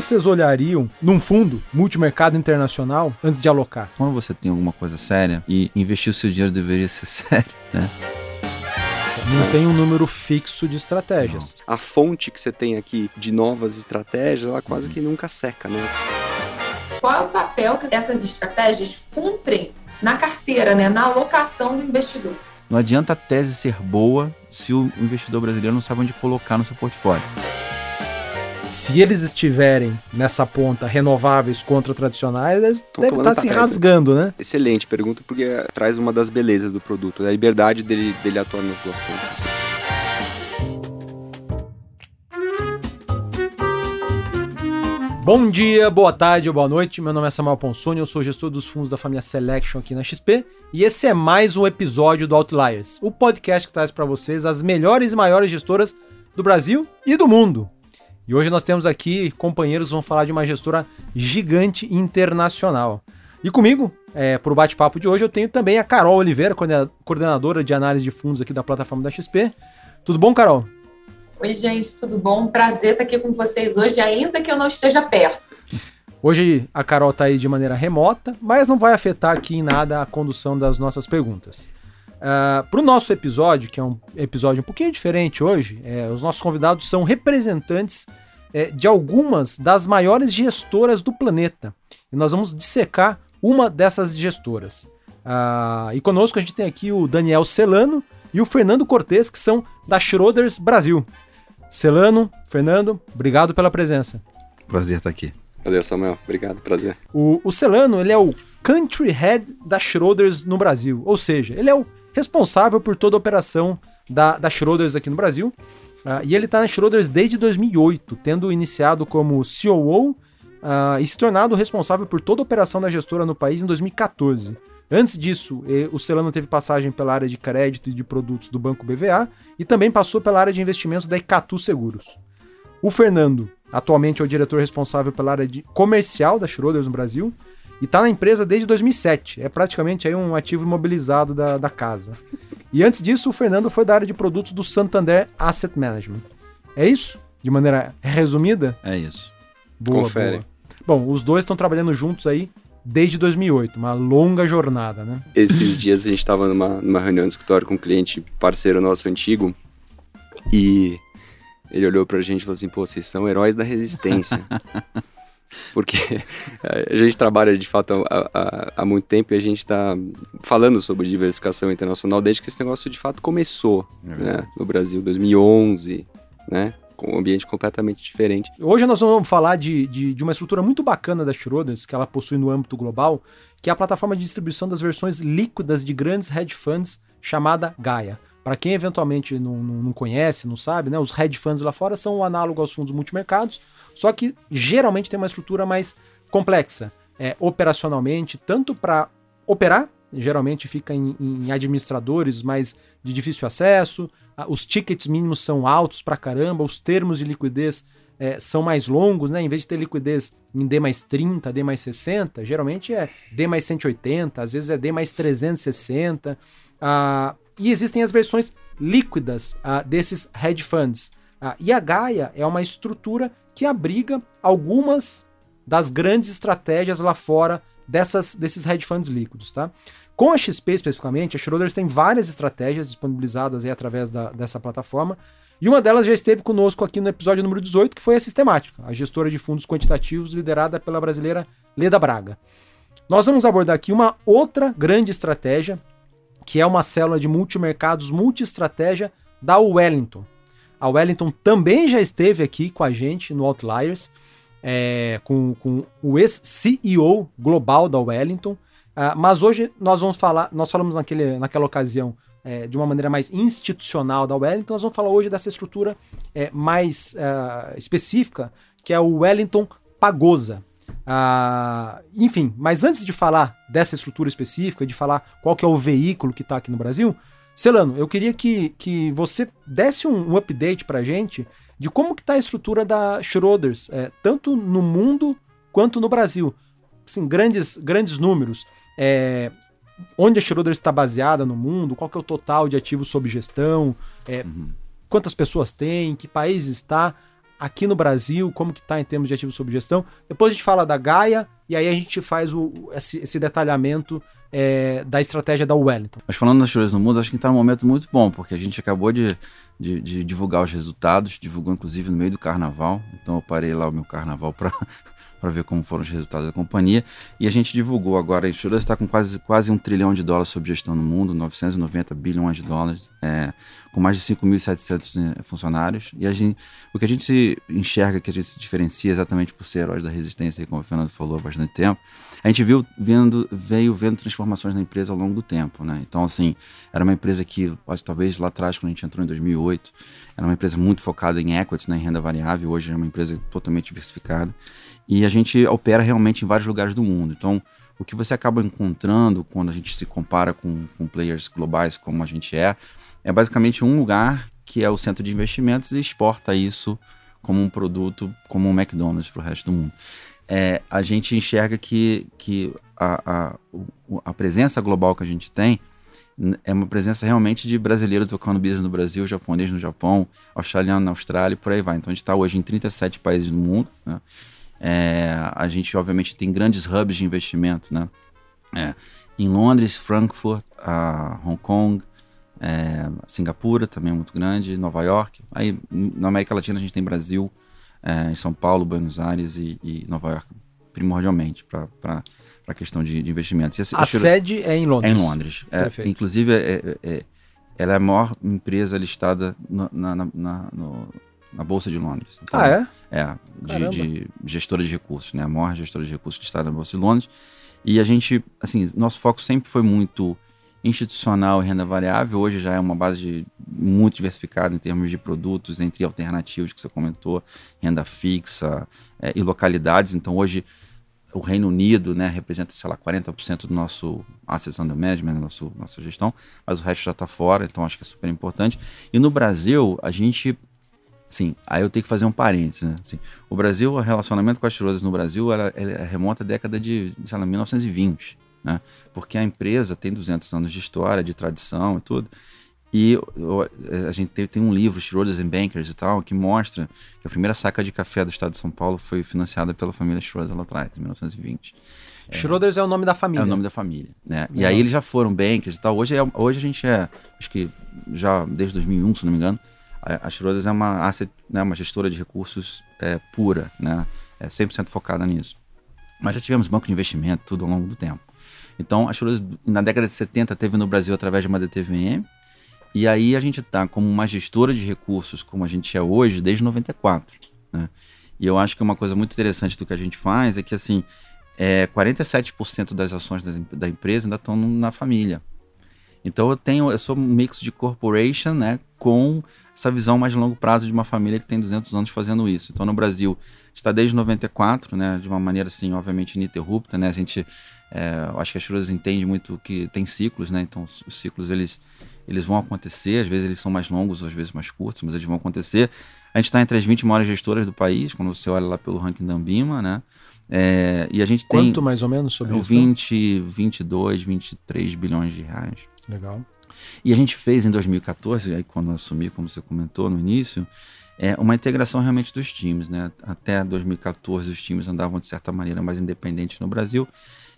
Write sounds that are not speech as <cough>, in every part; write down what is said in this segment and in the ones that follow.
vocês olhariam num fundo multimercado internacional antes de alocar? Quando você tem alguma coisa séria e investir o seu dinheiro deveria ser <laughs> sério, né? Não tem um número fixo de estratégias. A fonte que você tem aqui de novas estratégias, ela quase que nunca seca, né? Qual é o papel que essas estratégias cumprem na carteira, né, na alocação do investidor? Não adianta a tese ser boa se o investidor brasileiro não sabe onde colocar no seu portfólio. Se eles estiverem nessa ponta renováveis contra tradicionais, eles devem estar se rasgando, né? Excelente pergunta, porque traz uma das belezas do produto, a liberdade dele, dele atuar nas duas pontas. Bom dia, boa tarde ou boa noite. Meu nome é Samuel Ponsoni, eu sou gestor dos fundos da família Selection aqui na XP e esse é mais um episódio do Outliers, o podcast que traz para vocês as melhores e maiores gestoras do Brasil e do mundo. E hoje nós temos aqui companheiros vão falar de uma gestora gigante internacional. E comigo, é, para o bate-papo de hoje, eu tenho também a Carol Oliveira, coordenadora de análise de fundos aqui da plataforma da XP. Tudo bom, Carol? Oi, gente, tudo bom? Prazer estar aqui com vocês hoje, ainda que eu não esteja perto. Hoje a Carol está aí de maneira remota, mas não vai afetar aqui em nada a condução das nossas perguntas. Uh, ah, Para o nosso episódio, que é um episódio um pouquinho diferente hoje, é, os nossos convidados são representantes é, de algumas das maiores gestoras do planeta. E nós vamos dissecar uma dessas gestoras. Uh, e conosco a gente tem aqui o Daniel Celano e o Fernando Cortes, que são da Schroders Brasil. Celano, Fernando, obrigado pela presença. Prazer estar aqui. Valeu, Samuel. Obrigado, prazer. O, o Celano, ele é o Country Head da Schroders no Brasil. Ou seja, ele é o responsável por toda a operação da, da Schroders aqui no Brasil. Uh, e ele está na Schroders desde 2008, tendo iniciado como COO uh, ah, e se tornado responsável por toda a operação da gestora no país em 2014. Antes disso, o Celano teve passagem pela área de crédito e de produtos do Banco BVA e também passou pela área de investimentos da Icatu Seguros. O Fernando, atualmente é o diretor responsável pela área comercial da Schroders no Brasil e está na empresa desde 2007. É praticamente aí um ativo imobilizado da, da casa. E antes disso, o Fernando foi da área de produtos do Santander Asset Management. É isso? De maneira resumida? É isso. Boa, Confere. Boa. Bom, os dois estão trabalhando juntos aí desde 2008, uma longa jornada, né? Esses dias a gente estava numa, numa reunião de escritório com um cliente parceiro nosso antigo e ele olhou pra gente e falou assim: pô, vocês são heróis da resistência. <laughs> Porque a gente trabalha de fato há, há, há muito tempo e a gente está falando sobre diversificação internacional desde que esse negócio de fato começou é né, no Brasil, 2011, né? com um ambiente completamente diferente. Hoje nós vamos falar de, de, de uma estrutura muito bacana da Schroders, que ela possui no âmbito global, que é a plataforma de distribuição das versões líquidas de grandes hedge funds chamada Gaia. Para quem eventualmente não, não, não, conhece, não sabe, né, os hedge funds lá fora são o análogo aos fundos multimercados, só que geralmente tem uma estrutura mais complexa, é, operacionalmente, tanto para operar geralmente fica em, em, administradores mais de difícil acesso, os tickets mínimos são altos pra caramba, os termos de liquidez é, são mais longos, né? Em vez de ter liquidez em D mais 30, D mais 60, geralmente é D mais 180, às vezes é D mais 360. Ah, e existem as versões líquidas ah, desses hedge funds. Ah, e a Gaia é uma estrutura que abriga algumas das grandes estratégias lá fora dessas, desses hedge funds líquidos, tá? Com a XP especificamente, a Schroders tem várias estratégias disponibilizadas aí através da, dessa plataforma, e uma delas já esteve conosco aqui no episódio número 18, que foi a Sistemática, a gestora de fundos quantitativos liderada pela brasileira Leda Braga. Nós vamos abordar aqui uma outra grande estratégia, que é uma célula de multimercados multi-estratégia da Wellington. A Wellington também já esteve aqui com a gente no Outliers, é, com, com o ex-CEO global da Wellington. Uh, mas hoje nós vamos falar, nós falamos naquele, naquela ocasião é, de uma maneira mais institucional da Wellington, nós vamos falar hoje dessa estrutura é, mais uh, específica, que é o Wellington Pagosa. Uh, enfim, mas antes de falar dessa estrutura específica, de falar qual que é o veículo que está aqui no Brasil, Celano, eu queria que, que você desse um, um update para a gente de como que está a estrutura da Schroders, é, tanto no mundo quanto no Brasil. Assim, grandes, grandes números. É, onde a Schroders está baseada no mundo, qual que é o total de ativos sob gestão, é, uhum. quantas pessoas tem, que país está. Aqui no Brasil, como que tá em termos de ativos sob gestão. Depois a gente fala da Gaia e aí a gente faz o, esse, esse detalhamento é, da estratégia da Wellington. Mas falando das coisas no mundo, acho que está num momento muito bom, porque a gente acabou de, de, de, divulgar os resultados, divulgou inclusive no meio do carnaval, então eu parei lá o meu carnaval para para ver como foram os resultados da companhia. E a gente divulgou agora, a Insurance está com quase, quase um trilhão de dólares sob gestão no mundo, 990 bilhões de dólares, é, com mais de 5.700 é, funcionários. E a gente, o que a gente enxerga, que a gente se diferencia exatamente por ser heróis da resistência, como o Fernando falou há bastante tempo, a gente viu vendo, veio vendo transformações na empresa ao longo do tempo. Né? Então, assim, era uma empresa que, talvez lá atrás, quando a gente entrou em 2008, era uma empresa muito focada em equities, né, em renda variável, hoje é uma empresa totalmente diversificada. E a gente opera realmente em vários lugares do mundo. Então, o que você acaba encontrando quando a gente se compara com, com players globais como a gente é, é basicamente um lugar que é o centro de investimentos e exporta isso como um produto, como um McDonald's para o resto do mundo. É, a gente enxerga que, que a, a, a, presença global que a gente tem é uma presença realmente de brasileiros tocando business no Brasil, japonês no Japão, australiano na Austrália e por aí vai. Então a gente está hoje em 37 países do mundo. Né? É, a gente, obviamente, tem grandes hubs de investimento, né? É, em Londres, Frankfurt, Hong Kong, é, Singapura também é muito grande, Nova York. Aí na América Latina a gente tem Brasil, é, em São Paulo, Buenos Aires e, e Nova York, primordialmente, para a questão de, de investimentos. Esse, a sede é em Londres? É em Londres. É, inclusive, é, é, ela é a maior empresa listada na, na, na, no, na Bolsa de Londres. Então, ah, é? É, de, de, gestora de recursos, né? A maior gestora de recursos listada na Bolsa de Londres. E a gente, assim, nosso foco sempre foi muito institucional e renda variável. Hoje já é uma base de, muito diversificada em termos de produtos, entre alternativos que você comentou, renda fixa é, e localidades. Então hoje o Reino Unido né, representa, sei lá, 40% do nosso assets under management, nosso, nossa gestão, mas o resto já está fora, então acho que é super importante. E no Brasil, a gente Sim, aí eu tenho que fazer um parênteses, né? Assim, o Brasil, o relacionamento com as tirosas no Brasil, ela, ela remonta à década de, sei lá, 1920, né? Porque a empresa tem 200 anos de história, de tradição e tudo. E eu, a gente tem, tem um livro, Schroders and Bankers e tal, que mostra que a primeira saca de café do estado de São Paulo foi financiada pela família Schroders lá atrás, em 1920. Schroders é, é, o nome da família. É o nome da família, né? E aí eles já foram bankers e tal. Hoje, é, hoje a gente é, acho que já desde 2001, se não me engano, a Schroders é uma, asset, né, uma gestora de recursos é, pura, né, é 100% focada nisso. Mas já tivemos banco de investimento, tudo ao longo do tempo. Então, a Schroders, na década de 70, teve no Brasil através de uma DTVM, e aí a gente está como uma gestora de recursos, como a gente é hoje, desde 94. Né? E eu acho que uma coisa muito interessante do que a gente faz é que, assim, é, 47% das ações da, da empresa ainda estão na família. Então eu tenho, eu sou um mix de corporation, né, com essa visão mais longo prazo de uma família que tem 200 anos fazendo isso. Então, no Brasil, está desde 94, né, de uma maneira assim, obviamente ininterrupta, né? A gente, é, acho que as Churras entende muito que tem ciclos, né? Então, os ciclos eles eles vão acontecer, às vezes eles são mais longos, às vezes mais curtos, mas eles vão acontecer. A gente está entre as 20 maiores gestoras do país, quando você olha lá pelo ranking da Ambima, né? É, e a gente Quanto tem. Quanto mais ou menos sobre isso? 20, 22, 23 bilhões de reais. Legal. E a gente fez em 2014, aí quando eu assumi, como você comentou no início, é uma integração realmente dos times. Né? Até 2014 os times andavam de certa maneira mais independentes no Brasil.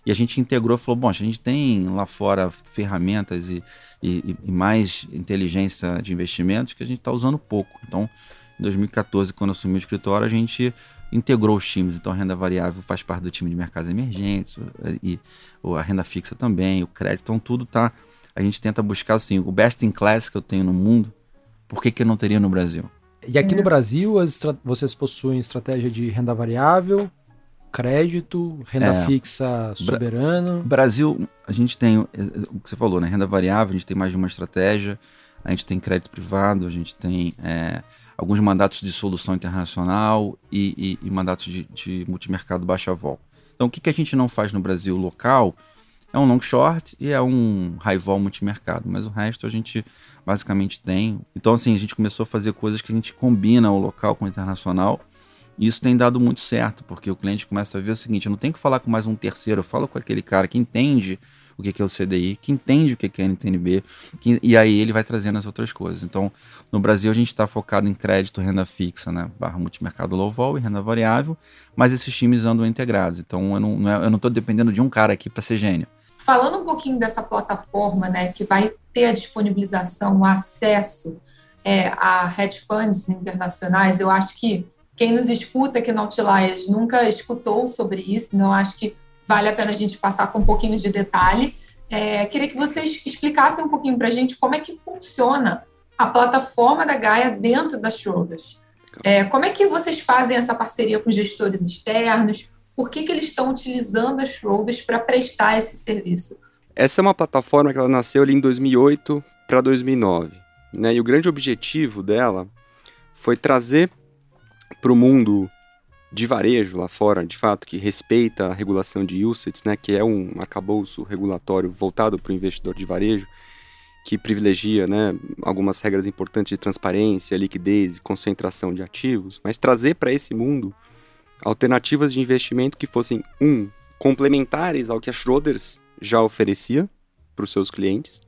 E a gente integrou e falou: bom, a gente tem lá fora ferramentas e, e, e mais inteligência de investimentos que a gente está usando pouco. Então, em 2014, quando eu assumi o escritório, a gente integrou os times. Então, a renda variável faz parte do time de mercados emergentes, e, e a renda fixa também, o crédito. Então, tudo está a gente tenta buscar assim, o best in class que eu tenho no mundo, por que, que eu não teria no Brasil? E aqui no Brasil, vocês possuem estratégia de renda variável, crédito, renda é, fixa soberano. Brasil, a gente tem o que você falou, né? Renda variável, a gente tem mais de uma estratégia, a gente tem crédito privado, a gente tem é, alguns mandatos de solução internacional e, e, e mandatos de, de multimercado baixa vol. Então, o que, que a gente não faz no Brasil local é um long short e é um high vol multimercado, mas o resto a gente basicamente tem. Então, assim, a gente começou a fazer coisas que a gente combina o local com o internacional Isso tem dado muito certo, porque o cliente começa a ver o seguinte: eu não tenho que falar com mais um terceiro, eu falo com aquele cara que entende o que é o CDI, que entende o que é NTNB, que, e aí ele vai trazendo as outras coisas. Então, no Brasil, a gente está focado em crédito, renda fixa, né? barra multimercado low vol e renda variável, mas esses times andam integrados. Então, eu não estou dependendo de um cara aqui para ser gênio. Falando um pouquinho dessa plataforma, né, que vai ter a disponibilização, o acesso é, a hedge funds internacionais, eu acho que quem nos escuta aqui no Outliers nunca escutou sobre isso, não acho que vale a pena a gente passar com um pouquinho de detalhe. É, queria que vocês explicassem um pouquinho para a gente como é que funciona a plataforma da Gaia dentro da Schroders. É, como é que vocês fazem essa parceria com gestores externos? Por que, que eles estão utilizando a Schroders para prestar esse serviço? Essa é uma plataforma que ela nasceu ali em 2008 para 2009. Né? E o grande objetivo dela foi trazer para o mundo de varejo lá fora, de fato, que respeita a regulação de UCITS, né, que é um arcabouço regulatório voltado para o investidor de varejo, que privilegia né, algumas regras importantes de transparência, liquidez e concentração de ativos, mas trazer para esse mundo alternativas de investimento que fossem, um, complementares ao que a Schroders já oferecia para os seus clientes,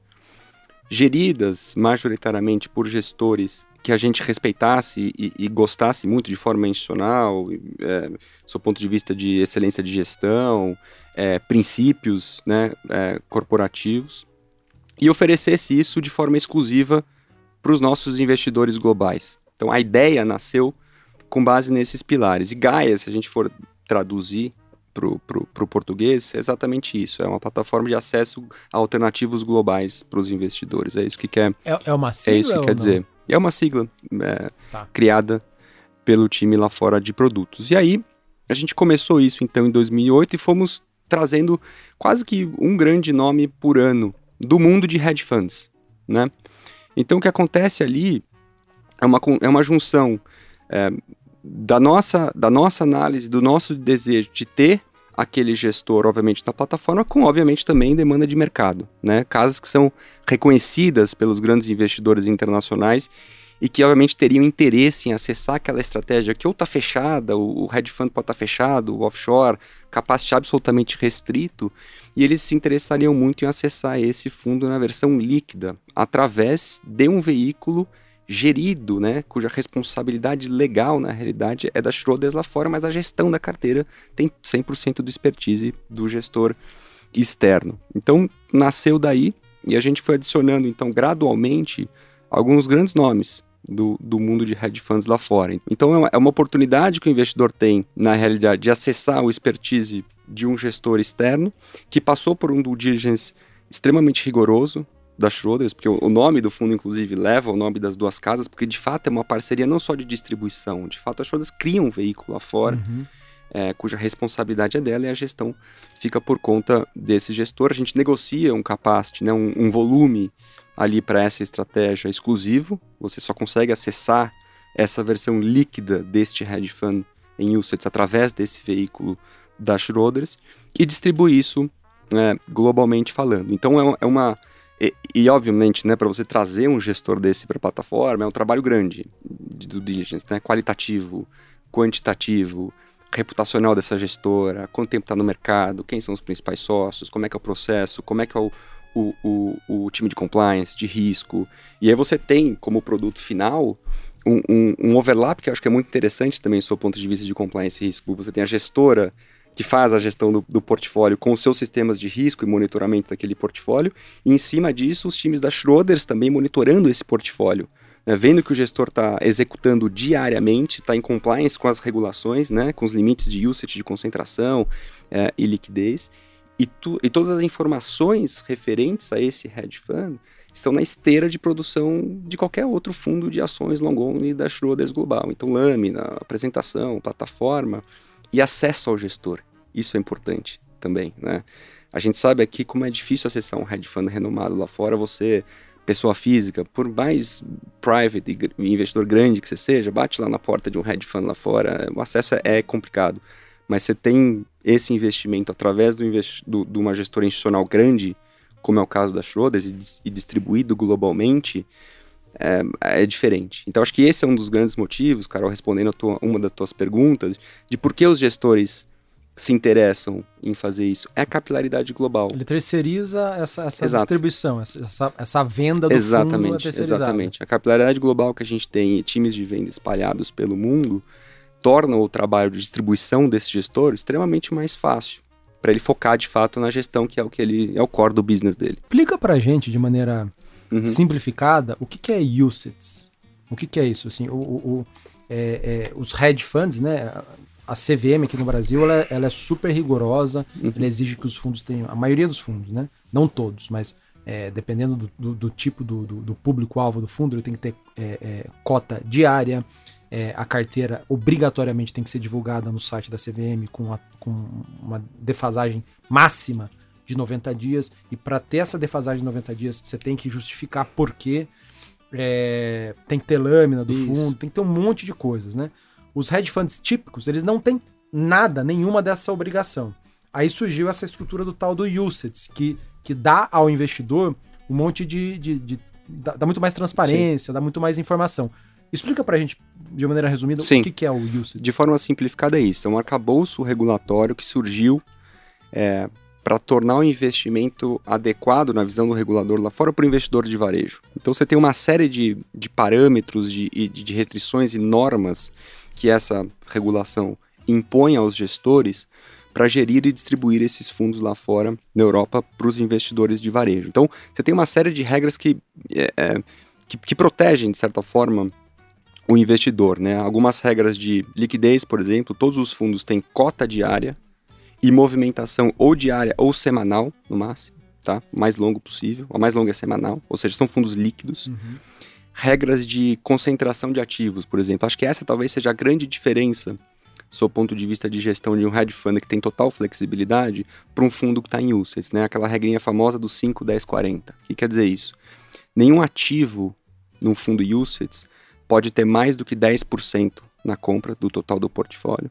geridas majoritariamente por gestores que a gente respeitasse e, e gostasse muito de forma institucional, é, do ponto de vista de excelência de gestão, é, princípios né, é, corporativos, e oferecesse isso de forma exclusiva para os nossos investidores globais. Então a ideia nasceu com base nesses pilares. E Gaia, se a gente for traduzir para o português é exatamente isso. É uma plataforma de acesso a alternativos globais para os investidores. É isso que quer. É, é uma sigla? É isso que quer não? dizer. É uma sigla é, tá. criada pelo time lá fora de produtos. E aí, a gente começou isso então em 2008 e fomos trazendo quase que um grande nome por ano do mundo de hedge funds, né? Então, o que acontece ali é uma, é uma junção é, da nossa, da nossa análise, do nosso desejo de ter aquele gestor, obviamente, na plataforma, com, obviamente, também demanda de mercado, né? Casas que são reconhecidas pelos grandes investidores internacionais e que, obviamente, teriam interesse em acessar aquela estratégia que ou está fechada, o, hedge fund pode estar tá fechado, o offshore, capacity absolutamente restrito, e eles se interessariam muito em acessar esse fundo na versão líquida, através de um veículo gerido, né, cuja responsabilidade legal, na realidade, é da Schroders lá fora, mas a gestão da carteira tem 100% do expertise do gestor externo. Então, nasceu daí e a gente foi adicionando, então, gradualmente, alguns grandes nomes do, do mundo de hedge funds lá fora. Então, é uma, é uma oportunidade que o investidor tem, na realidade, de acessar o expertise de um gestor externo que passou por um due diligence extremamente rigoroso, da Schroders, porque o nome do fundo, inclusive, leva o nome das duas casas, porque de fato é uma parceria não só de distribuição, de fato a Schroders cria um veículo lá fora, uhum. é, cuja responsabilidade é dela e a gestão fica por conta desse gestor. A gente negocia um capacity, né, um, um volume ali para essa estratégia exclusivo, você só consegue acessar essa versão líquida deste hedge fund em UCITS através desse veículo da Schroders e distribui isso é, globalmente falando. Então é, é uma e, e, obviamente, né, para você trazer um gestor desse para a plataforma é um trabalho grande de due diligence, né, qualitativo, quantitativo, reputacional dessa gestora, quanto tempo está no mercado, quem são os principais sócios, como é que é o processo, como é que é o, o, o, o time de compliance, de risco. E aí você tem como produto final um, um, um overlap que eu acho que é muito interessante também do seu ponto de vista de compliance e risco. Você tem a gestora que faz a gestão do, do, portfólio com os seus sistemas de risco e monitoramento daquele portfólio, e em cima disso, os times da Schroders também monitorando esse portfólio. Né, vendo que o gestor está executando diariamente, está em compliance com as regulações, né, com os limites de usage, de concentração é, e liquidez, e, tu, e todas as informações referentes a esse hedge fund estão na esteira de produção de qualquer outro fundo de ações long only da Schroders Global. Então, lâmina, apresentação, plataforma, e acesso ao gestor. Isso é importante também, né? A gente sabe aqui como é difícil acessar um hedge fund renomado lá fora, você, pessoa física, por mais private e investidor grande que você seja, bate lá na porta de um hedge fund lá fora, o acesso é, complicado. Mas você tem esse investimento através do, investi do, de uma gestora institucional grande, como é o caso da Schroders, e distribuído globalmente, é, é, diferente. Então, acho que esse é um dos grandes motivos, Carol, respondendo a tua, uma das tuas perguntas, de por que os gestores se interessam em fazer isso. É a capilaridade global. Ele terceiriza essa, essa distribuição, essa, essa venda do exatamente, fundo Exatamente. A capilaridade global que a gente tem e times de venda espalhados pelo mundo torna o trabalho de distribuição desse gestor extremamente mais fácil para ele focar de fato na gestão que é o que ele é o core do business dele. Explica para a gente de maneira uhum. simplificada o que, que é UCITS. O que, que é isso? Assim, o, o é, é, os hedge funds, né? A CVM aqui no Brasil ela, ela é super rigorosa, uhum. ela exige que os fundos tenham, a maioria dos fundos, né? Não todos, mas é, dependendo do, do, do tipo do, do público-alvo do fundo, ele tem que ter é, é, cota diária, é, a carteira obrigatoriamente tem que ser divulgada no site da CVM com, a, com uma defasagem máxima de 90 dias. E para ter essa defasagem de 90 dias, você tem que justificar por quê. É, tem que ter lâmina do Isso. fundo, tem que ter um monte de coisas, né? Os hedge funds típicos, eles não têm nada, nenhuma dessa obrigação. Aí surgiu essa estrutura do tal do UCITS, que, que dá ao investidor um monte de. de, de dá, dá, muito mais transparência, Sim. dá muito mais informação. Explica pra gente, de maneira resumida, Sim. o que, que é o UCITS. De forma simplificada é isso. É um arcabouço regulatório que surgiu é, para tornar o investimento adequado na visão do regulador lá fora para o investidor de varejo. Então você tem uma série de, de parâmetros, de, de, restrições e normas que essa regulação impõe aos gestores para gerir e distribuir esses fundos lá fora na Europa para os investidores de varejo. Então você tem uma série de regras que, é, é que, que protegem, de certa forma, o investidor, né? Algumas regras de liquidez, por exemplo, todos os fundos têm cota diária e movimentação ou diária ou semanal, no máximo, tá? O mais longo possível. A mais longa é semanal, ou seja, são fundos líquidos. Uhum. Regras de concentração de ativos, por exemplo. Acho que essa talvez seja a grande diferença, do ponto de vista de gestão de um hedge fund que tem total flexibilidade, para um fundo que está em UCITS, né? Aquela regrinha famosa do 5, 10, 40. O que quer dizer isso? Nenhum ativo num fundo UCITS pode ter mais do que 10% na compra do total do portfólio.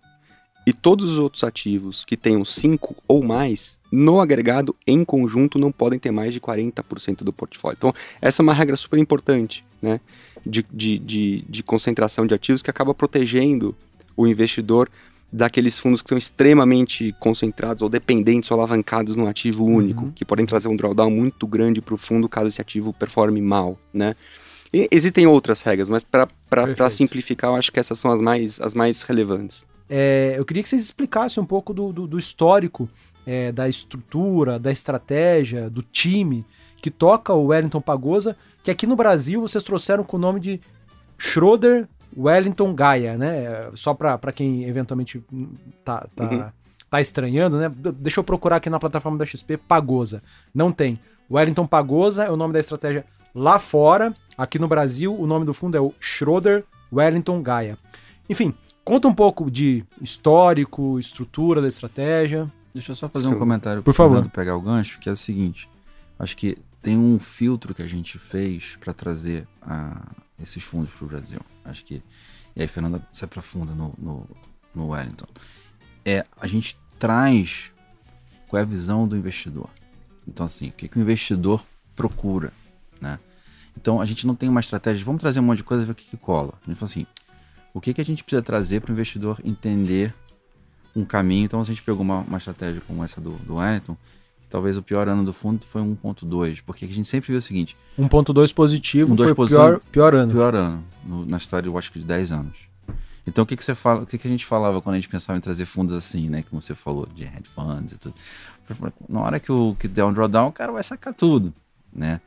E todos os outros ativos que tenham 5 ou mais, no agregado, em conjunto, não podem ter mais de 40% do portfólio. Então, essa é uma regra super importante né, de, de, de, de concentração de ativos que acaba protegendo o investidor daqueles fundos que estão extremamente concentrados ou dependentes ou alavancados num ativo único, uhum. que podem trazer um drawdown muito grande para o fundo caso esse ativo performe mal, né? E existem outras regras, mas para simplificar, eu acho que essas são as mais, as mais relevantes. É, eu queria que vocês explicassem um pouco do, do, do histórico, é, da estrutura, da estratégia, do time que toca o Wellington Pagosa, que aqui no Brasil vocês trouxeram com o nome de Schroeder Wellington Gaia, né? Só para quem eventualmente tá, tá, uhum. tá estranhando, né? Deixa eu procurar aqui na plataforma da XP Pagosa. Não tem. Wellington Pagosa é o nome da estratégia lá fora. Aqui no Brasil, o nome do fundo é o Schroeder Wellington Gaia. Enfim, conta um pouco de histórico, estrutura da estratégia. Deixa eu só fazer um comentário por favor. pegar o gancho, que é o seguinte: acho que tem um filtro que a gente fez para trazer a, esses fundos para o Brasil. Acho que. E aí, Fernanda, se aprofunda no, no, no Wellington. É, a gente traz qual é a visão do investidor. Então, assim, o que, que o investidor procura, né? Então a gente não tem uma estratégia, vamos trazer um monte de coisa e ver o que, que cola. A gente fala assim, o que, que a gente precisa trazer para o investidor entender um caminho. Então a gente pegou uma, uma estratégia como essa do, do Wellington, talvez o pior ano do fundo foi 1.2, porque a gente sempre viu o seguinte... 1.2 positivo um foi o pior, pior ano. Pior ano, no, na história, eu acho que de 10 anos. Então o que, que você fala, o que, que a gente falava quando a gente pensava em trazer fundos assim, né? Como você falou, de hedge funds e tudo. Na hora que, o, que der um drawdown, o cara vai sacar tudo, né?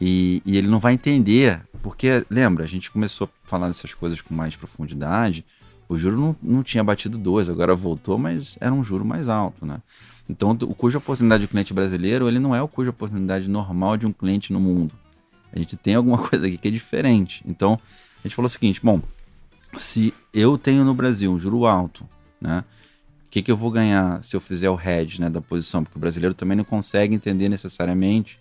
E, e, ele não vai entender, porque, lembra, a gente começou a falar dessas coisas com mais profundidade, o juro não, não tinha batido dois, agora voltou, mas era um juro mais alto, né? Então, o cuja oportunidade do cliente brasileiro, ele não é o cuja oportunidade normal de um cliente no mundo. A gente tem alguma <laughs> coisa aqui que é diferente. Então, a gente falou o seguinte, bom, se eu tenho no Brasil um juro alto, né? O que, que eu vou ganhar se eu fizer o hedge né, da posição? Porque o brasileiro também não consegue entender necessariamente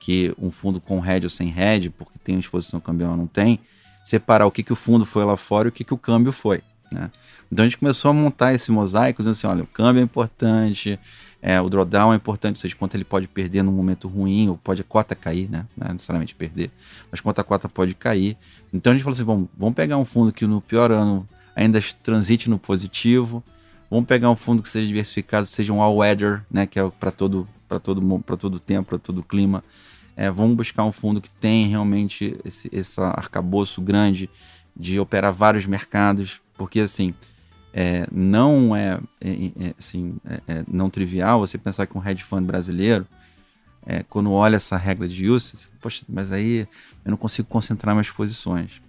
que um fundo com hedge ou sem hedge, porque tem exposição cambial ou não tem, separar o que, que o fundo foi lá fora e o que, que o câmbio foi. Né? Então a gente começou a montar esse mosaico, dizendo assim, olha, o câmbio é importante, é, o drawdown é importante, ou seja, quanto ele pode perder num momento ruim, ou pode a cota cair, né? Não é necessariamente perder, mas quanto a cota pode cair. Então a gente falou assim, vamos, vamos pegar um fundo que no pior ano ainda transite no positivo, vamos pegar um fundo que seja diversificado, seja um all-weather, né? Que é para todo, todo, para todo tempo, para todo clima. É, vamos buscar um fundo que tem realmente esse, esse arcabouço grande de operar vários mercados, porque assim, é, não é, é, é assim, é, é, não trivial você pensar que um hedge fund brasileiro, quando olha essa regra de use, poxa, mas aí eu não consigo concentrar minhas posições.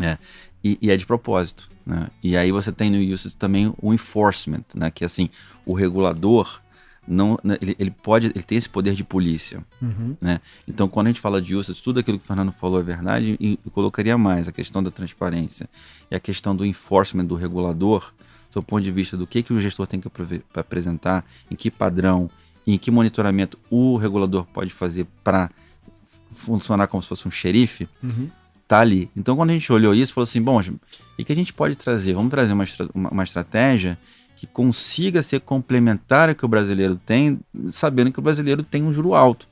É, e, e, é de propósito. Né? E aí você tem no use também o enforcement, né? que assim, o regulador não, né, ele, ele, pode, ele tem esse poder de polícia, uhum. né? Então, quando a gente fala de UCITS, tudo aquilo que o Fernando falou é verdade e, e colocaria mais a questão da transparência e a questão do enforcement do regulador, do ponto de vista do que, que o gestor tem que apresentar, em que padrão, em que monitoramento o regulador pode fazer para funcionar como se fosse um xerife, uhum. tá ali. Então, quando a gente olhou isso, falou assim, bom, o que a gente pode trazer? Vamos trazer uma, uma estratégia que consiga ser complementar ao que o brasileiro tem, sabendo que o brasileiro tem um juro alto.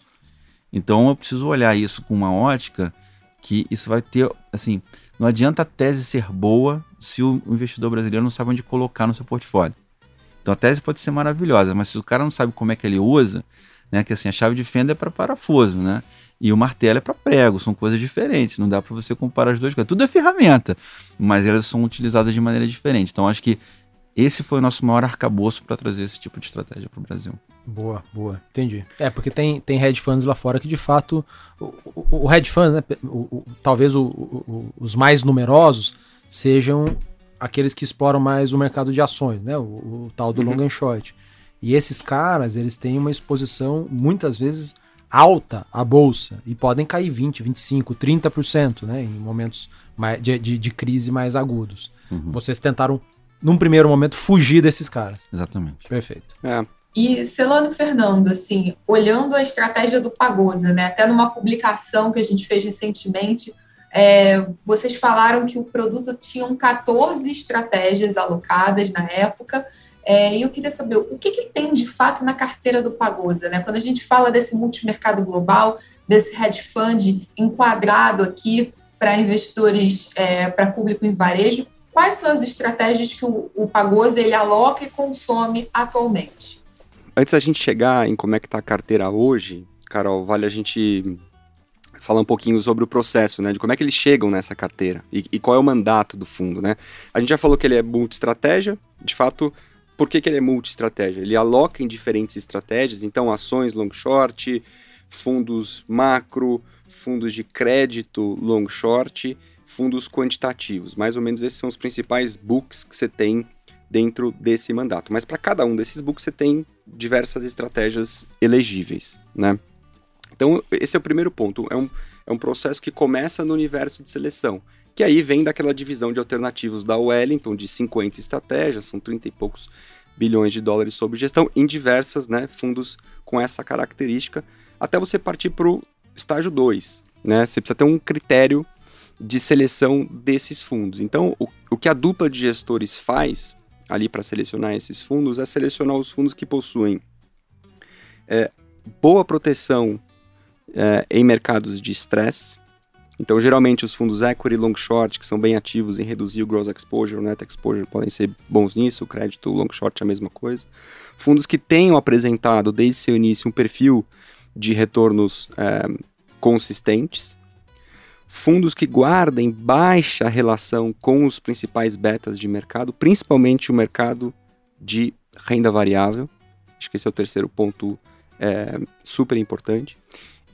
Então eu preciso olhar isso com uma ótica que isso vai ter, assim, não adianta a tese ser boa se o investidor brasileiro não sabe onde colocar no seu portfólio. Então a tese pode ser maravilhosa, mas se o cara não sabe como é que ele usa, né, que assim, a chave de fenda é para parafuso, né? E o martelo é para prego, são coisas diferentes, não dá para você comparar as duas coisas. Tudo é ferramenta, mas elas são utilizadas de maneira diferente. Então acho que esse foi o nosso maior arcabouço para trazer esse tipo de estratégia para o Brasil. Boa, boa, entendi. É, porque tem, tem hedge funds lá fora que de fato. O, o, o hedge fund, né, o, talvez os mais numerosos sejam aqueles que exploram mais o mercado de ações, né? O, tal do uhum. long and short. E esses caras, eles têm uma exposição muitas vezes alta à bolsa e podem cair 20, 25, 30%, né? Em momentos de, de, de crise mais agudos. Uhum. Vocês tentaram num primeiro momento, fugir desses caras. Exatamente. Perfeito. É. E Celano Fernando, assim, olhando a estratégia do Pagosa, né? Até numa publicação que a gente fez recentemente, é, vocês falaram que o produto tinha 14 estratégias alocadas na época. É, e eu queria saber o que, que, tem de fato na carteira do Pagosa, né? Quando a gente fala desse multimercado global, desse hedge fund enquadrado aqui para investidores, é, para público em varejo, Quais são as estratégias que o, o Pagosa ele aloca e consome atualmente? Antes da gente chegar em como é que está a carteira hoje, Carol, vale a gente falar um pouquinho sobre o processo, né, de como é que eles chegam nessa carteira e, e qual é o mandato do fundo, né? A gente já falou que ele é multi-estratégia, de fato, por que, que ele é multi-estratégia? Ele aloca em diferentes estratégias, então ações long short, fundos macro, fundos de crédito long short fundos quantitativos. Mais ou menos esses são os principais books que você tem dentro desse mandato. Mas para cada um desses books você tem diversas estratégias elegíveis, né? Então, esse é o primeiro ponto. É um, é um processo que começa no universo de seleção, que aí vem daquela divisão de alternativos da Wellington, de 50 estratégias, são 30 e poucos bilhões de dólares sob gestão, em diversas né, fundos com essa característica, até você partir para o estágio 2. Né? Você precisa ter um critério de seleção desses fundos. Então, o, o que a dupla de gestores faz ali para selecionar esses fundos é selecionar os fundos que possuem é, boa proteção é, em mercados de estresse. Então, geralmente, os fundos equity long short, que são bem ativos em reduzir o gross exposure, o net exposure, podem ser bons nisso. O crédito long short é a mesma coisa. Fundos que tenham apresentado, desde seu início, um perfil de retornos é, consistentes fundos que guardem baixa relação com os principais betas de mercado, principalmente o mercado de renda variável. Acho que esse é o terceiro ponto é, super importante.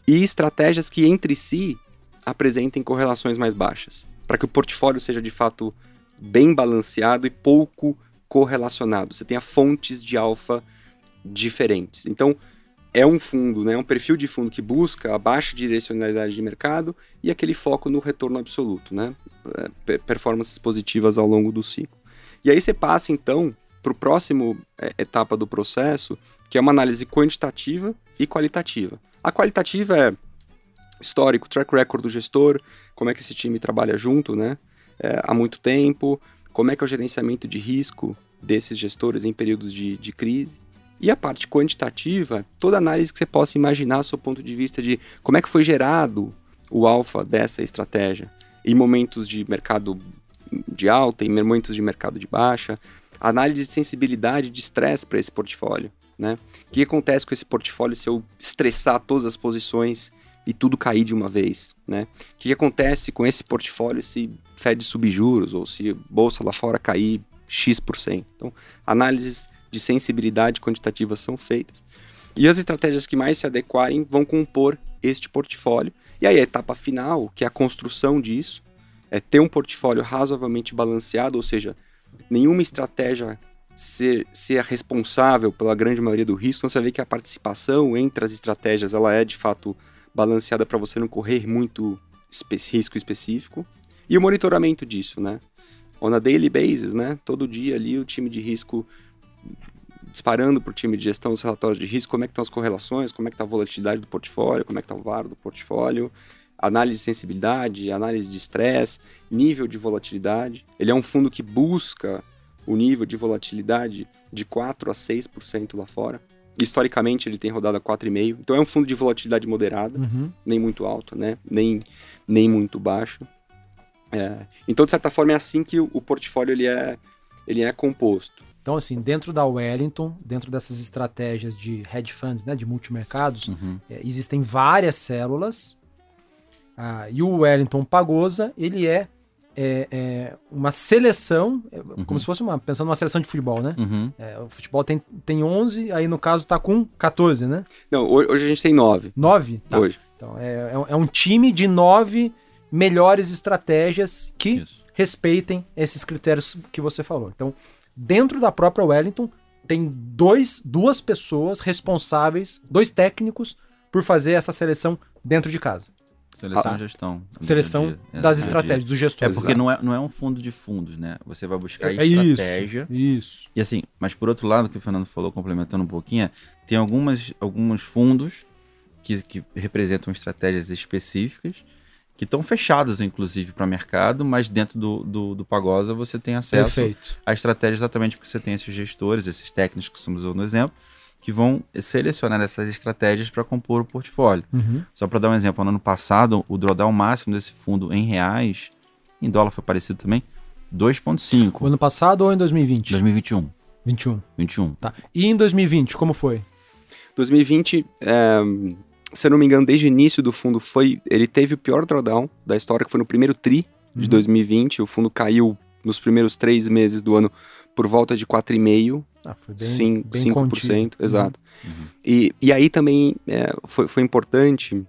E estratégias que entre si apresentem correlações mais baixas, para que o portfólio seja de fato bem balanceado e pouco correlacionado. Você tenha fontes de alfa diferentes. Então, é um fundo, né, um perfil de fundo que busca a baixa direcionalidade de mercado e aquele foco no retorno absoluto, né, é, performances positivas ao longo do ciclo. E aí você passa então para o próximo é, etapa do processo, que é uma análise quantitativa e qualitativa. A qualitativa é histórico, track record do gestor, como é que esse time trabalha junto, né, é, há muito tempo, como é que é o gerenciamento de risco desses gestores em períodos de, de crise. E a parte quantitativa, toda análise que você possa imaginar, do ponto de vista de como é que foi gerado o alfa dessa estratégia em momentos de mercado de alta, em momentos de mercado de baixa, análise de sensibilidade de estresse para esse portfólio. Né? O que acontece com esse portfólio se eu estressar todas as posições e tudo cair de uma vez? Né? O que acontece com esse portfólio se Fed subir juros ou se bolsa lá fora cair X%? Então, análises de sensibilidade quantitativa são feitas. E as estratégias que mais se adequarem vão compor este portfólio. E aí a etapa final, que é a construção disso, é ter um portfólio razoavelmente balanceado, ou seja, nenhuma estratégia ser, ser responsável pela grande maioria do risco. Então você vê que a participação entre as estratégias ela é de fato balanceada para você não correr muito espe risco específico. E o monitoramento disso, né? On a daily basis, né? Todo dia ali o time de risco disparando para o time de gestão dos relatórios de risco, como é que estão as correlações, como é que está a volatilidade do portfólio, como é que está o VAR do portfólio, análise de sensibilidade, análise de estresse, nível de volatilidade. Ele é um fundo que busca o nível de volatilidade de 4 a 6% lá fora. Historicamente ele tem rodado a 4,5%. Então é um fundo de volatilidade moderada, uhum. nem muito alto, né? nem, nem muito baixo. É, então, de certa forma, é assim que o, o portfólio ele é, ele é composto. Então, assim, dentro da Wellington, dentro dessas estratégias de hedge funds, né, de multimercados, uhum. é, existem várias células. Ah, e o Wellington Pagosa, ele é, é, é uma seleção, é, uhum. como se fosse uma, pensando numa seleção de futebol, né? Uhum. É, o futebol tem, tem 11, aí no caso tá com 14, né? Não, hoje a gente tem 9. 9? Tá. Hoje. Então, é, é um time de 9 melhores estratégias que Isso. respeitem esses critérios que você falou. Então, dentro da própria Wellington, tem dois, duas pessoas responsáveis, dois técnicos, por fazer essa seleção dentro de casa. Seleção e gestão. Seleção dia dia, das estratégias, dos gestores. É porque não é, não é um fundo de fundos, né? Você vai buscar é, estratégia. Isso, isso. E assim, mas por outro lado, o que o Fernando falou, complementando um pouquinho, tem algumas, alguns fundos que, que representam estratégias específicas que estão fechados, inclusive, para o mercado, mas dentro do, do, do, Pagosa você tem acesso Perfeito. à estratégia exatamente porque você tem esses gestores, esses técnicos que estamos usando no exemplo, que vão selecionar essas estratégias para compor o portfólio. Uhum. Só para dar um exemplo, no ano passado, o drawdown máximo desse fundo em reais, em dólar foi parecido também, 2,5. Ano passado ou em 2020? 2021. 21. 21. Tá. E em 2020, como foi? 2020, é, se eu não me engano, desde o início do fundo, foi ele teve o pior drawdown da história, que foi no primeiro TRI de uhum. 2020. O fundo caiu nos primeiros três meses do ano por volta de 4,5%. Ah, foi bem, Sim, bem 5%, contido. exato. Uhum. E, e aí também é, foi, foi importante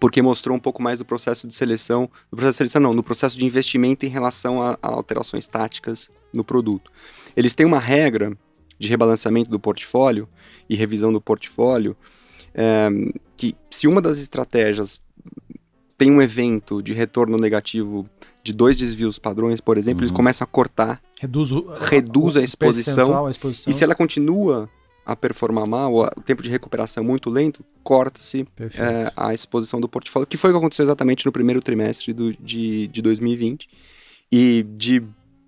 porque mostrou um pouco mais do processo de seleção, do processo de seleção não, no processo de investimento em relação a, a alterações táticas no produto. Eles têm uma regra de rebalanceamento do portfólio e revisão do portfólio é, que se uma das estratégias tem um evento de retorno negativo de dois desvios padrões, por exemplo, uhum. eles começam a cortar, reduz, o, reduz a, exposição, a, exposição, e se ela continua a performar mal, o tempo de recuperação é muito lento, corta-se é, a exposição do portfólio, que foi o que aconteceu exatamente no primeiro trimestre do, de, de 2020. E de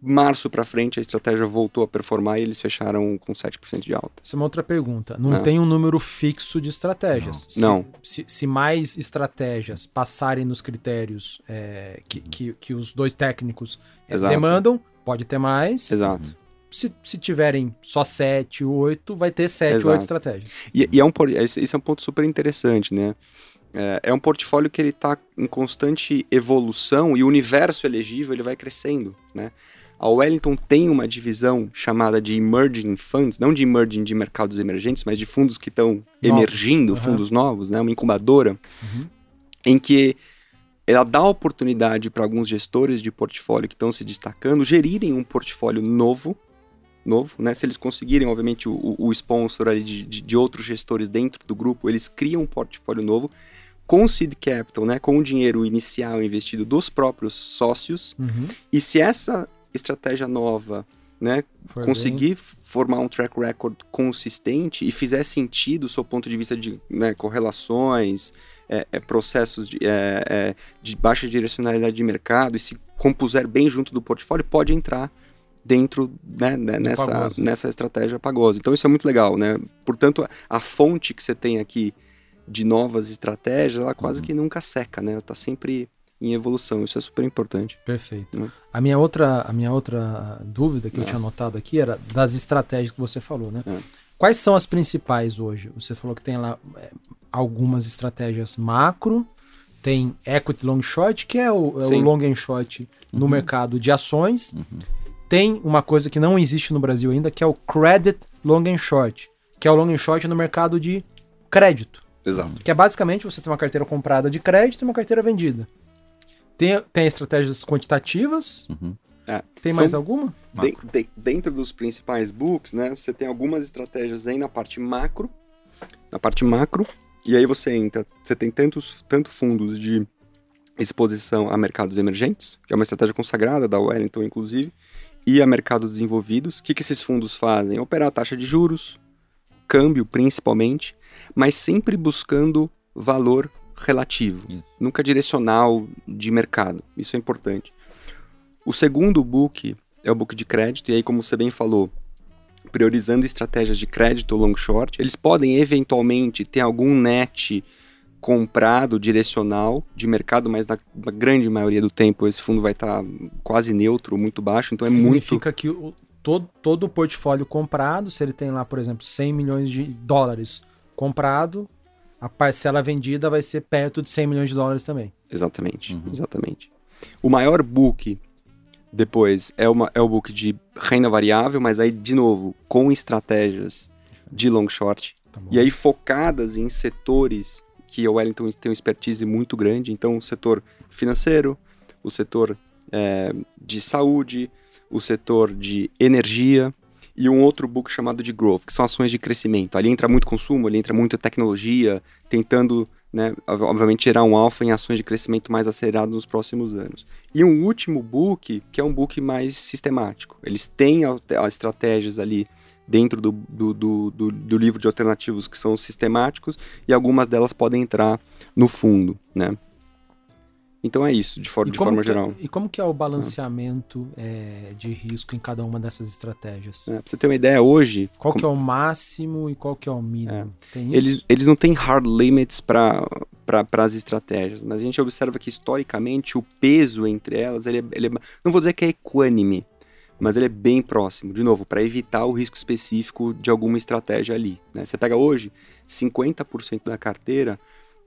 março para frente a estratégia voltou a performar e eles fecharam com 7% de alta. Essa é uma outra pergunta. Não é. tem um número fixo de estratégias. Não. Se, se, se mais estratégias passarem nos critérios é, que, que, que, os dois técnicos é, demandam, pode ter mais. Exato. Se, se tiverem só 7, 8, vai ter 7, 8 estratégias. E, e é um, esse é um ponto super interessante, né? É, é um portfólio que ele está em constante evolução e o universo elegível ele vai crescendo, né? A Wellington tem uma divisão chamada de Emerging Funds, não de emerging de mercados emergentes, mas de fundos que estão emergindo, uhum. fundos novos, né? uma incubadora, uhum. em que ela dá oportunidade para alguns gestores de portfólio que estão se destacando gerirem um portfólio novo, novo, né? Se eles conseguirem, obviamente, o, o sponsor ali de, de, de, outros gestores dentro do grupo, eles criam um portfólio novo com seed capital, né? Com o dinheiro inicial investido dos próprios sócios. Uhum. E se essa estratégia nova, né, Foi conseguir bem. formar um track record consistente e fizer sentido do seu ponto de vista de né, correlações, é, é, processos de, é, é, de, baixa direcionalidade de mercado e se compuser bem junto do portfólio, pode entrar dentro né, né, nessa, nessa estratégia pagosa. Então isso é muito legal, né? Portanto, a fonte que você tem aqui de novas estratégias, ela quase Uhum. que nunca seca, né? Ela tá sempre em evolução. Isso é super importante. Perfeito. Né? A minha outra, a minha outra dúvida que eu É. tinha anotado aqui era das estratégias que você falou, né? É. Quais são as principais hoje? Você falou que tem lá é, algumas estratégias macro, tem equity long short, que é o, é o long and short no Uhum. mercado de ações. Uhum. Tem uma coisa que não existe no Brasil ainda, que é o credit long and short, que é o long and short no mercado de crédito. Exato. Que é basicamente você tem uma carteira comprada de crédito e uma carteira vendida. Tem, tem estratégias quantitativas. Uhum. É. Tem São- mais alguma? De- de- dentro dos principais books, né, você tem algumas estratégias aí na parte macro, na parte macro, e aí você entra, você tem tantos tanto fundos de exposição a mercados emergentes, que é uma estratégia consagrada da Wellington, inclusive, e a mercados desenvolvidos. O que, que esses fundos fazem? Operar a taxa de juros, câmbio principalmente, mas sempre buscando valor relativo, nunca direcional de mercado. Isso é importante. O segundo book é o book de crédito, e aí, como você bem falou, priorizando estratégias de crédito long short, eles podem eventualmente ter algum net comprado direcional de mercado, mas na, grande maioria do tempo esse fundo vai estar quase neutro, muito baixo, então é muito Significa que o, todo, todo o portfólio comprado, se ele tem lá, por exemplo, 100 milhões de dólares comprado, a parcela vendida vai ser perto de 100 milhões de dólares também. Exatamente, Uhum. exatamente. O maior book depois é, uma, é o book de renda variável, mas aí, de novo, com estratégias de long short. Tá? E aí focadas em setores que a Wellington tem uma expertise muito grande. Então, o setor financeiro, o setor eh, de saúde, o setor de energia e um outro book chamado de growth, que são ações de crescimento. Ali entra muito consumo, ali entra muita tecnologia, tentando, né, ob- obviamente, gerar um alfa em ações de crescimento mais acelerado nos próximos anos. E um último book, que é um book mais sistemático. Eles têm estratégias ali dentro do, do, do, do- do livro de alternativos que são sistemáticos e algumas delas podem entrar no fundo, né? Então é isso, de, for- de como forma que é- geral. e como que é o balanceamento é, de risco em cada uma dessas estratégias? É, pra você ter uma ideia, hoje, Qual com- que é o máximo e qual que é o mínimo? Isso? eles, eles não têm hard limits para as estratégias, mas a gente observa que historicamente o peso entre elas, ele é, ele é- não vou dizer que é equânime, mas ele é bem próximo, de novo, para evitar o risco específico de alguma estratégia ali. né? Você pega hoje, 50% da carteira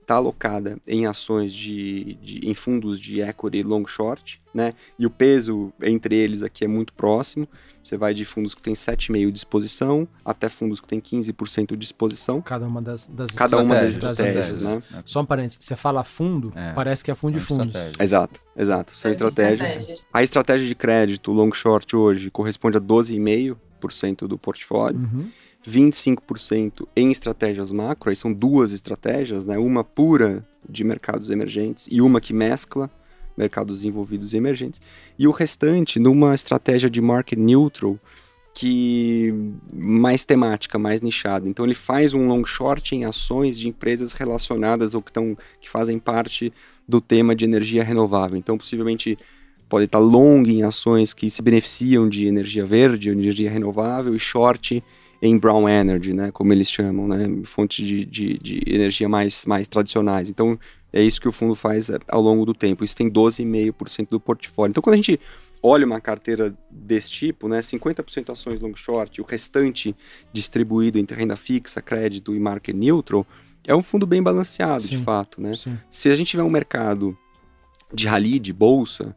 está alocada em ações de, de- em fundos de equity long short, né? E o peso entre eles aqui é muito próximo. Você vai de fundos que tem 7,5 de exposição até fundos que tem 15% de exposição. Cada uma das, das Cada uma das Estratégias, estratégias, empresas. né? Só um parênteses, você fala fundo, É. parece que é fundo de São fundos. estratégias. Exato, exato. São As estratégias. A estratégia de crédito long short hoje corresponde a 12,5% do portfólio. Uhum. 25% em estratégias macro, aí são duas estratégias, né? Uma pura de mercados emergentes e uma que mescla mercados desenvolvidos e emergentes, e o restante numa estratégia de market neutral que mais temática, mais nichada. Então ele faz um long short em ações de empresas relacionadas ou que, tão, que fazem parte do tema de energia renovável. Então possivelmente pode estar long em ações que se beneficiam de energia verde, energia renovável e short em brown energy, né, como eles chamam, né, fontes de, de, de energia mais, mais tradicionais. Então, é isso que o fundo faz é, ao longo do tempo. Isso tem 12,5% do portfólio. Então, quando a gente olha uma carteira desse tipo, né, 50% ações long short, o restante distribuído entre renda fixa, crédito e market neutral, é um fundo bem balanceado, de Sim. fato, né? Sim. Se a gente tiver um mercado de rally, de bolsa,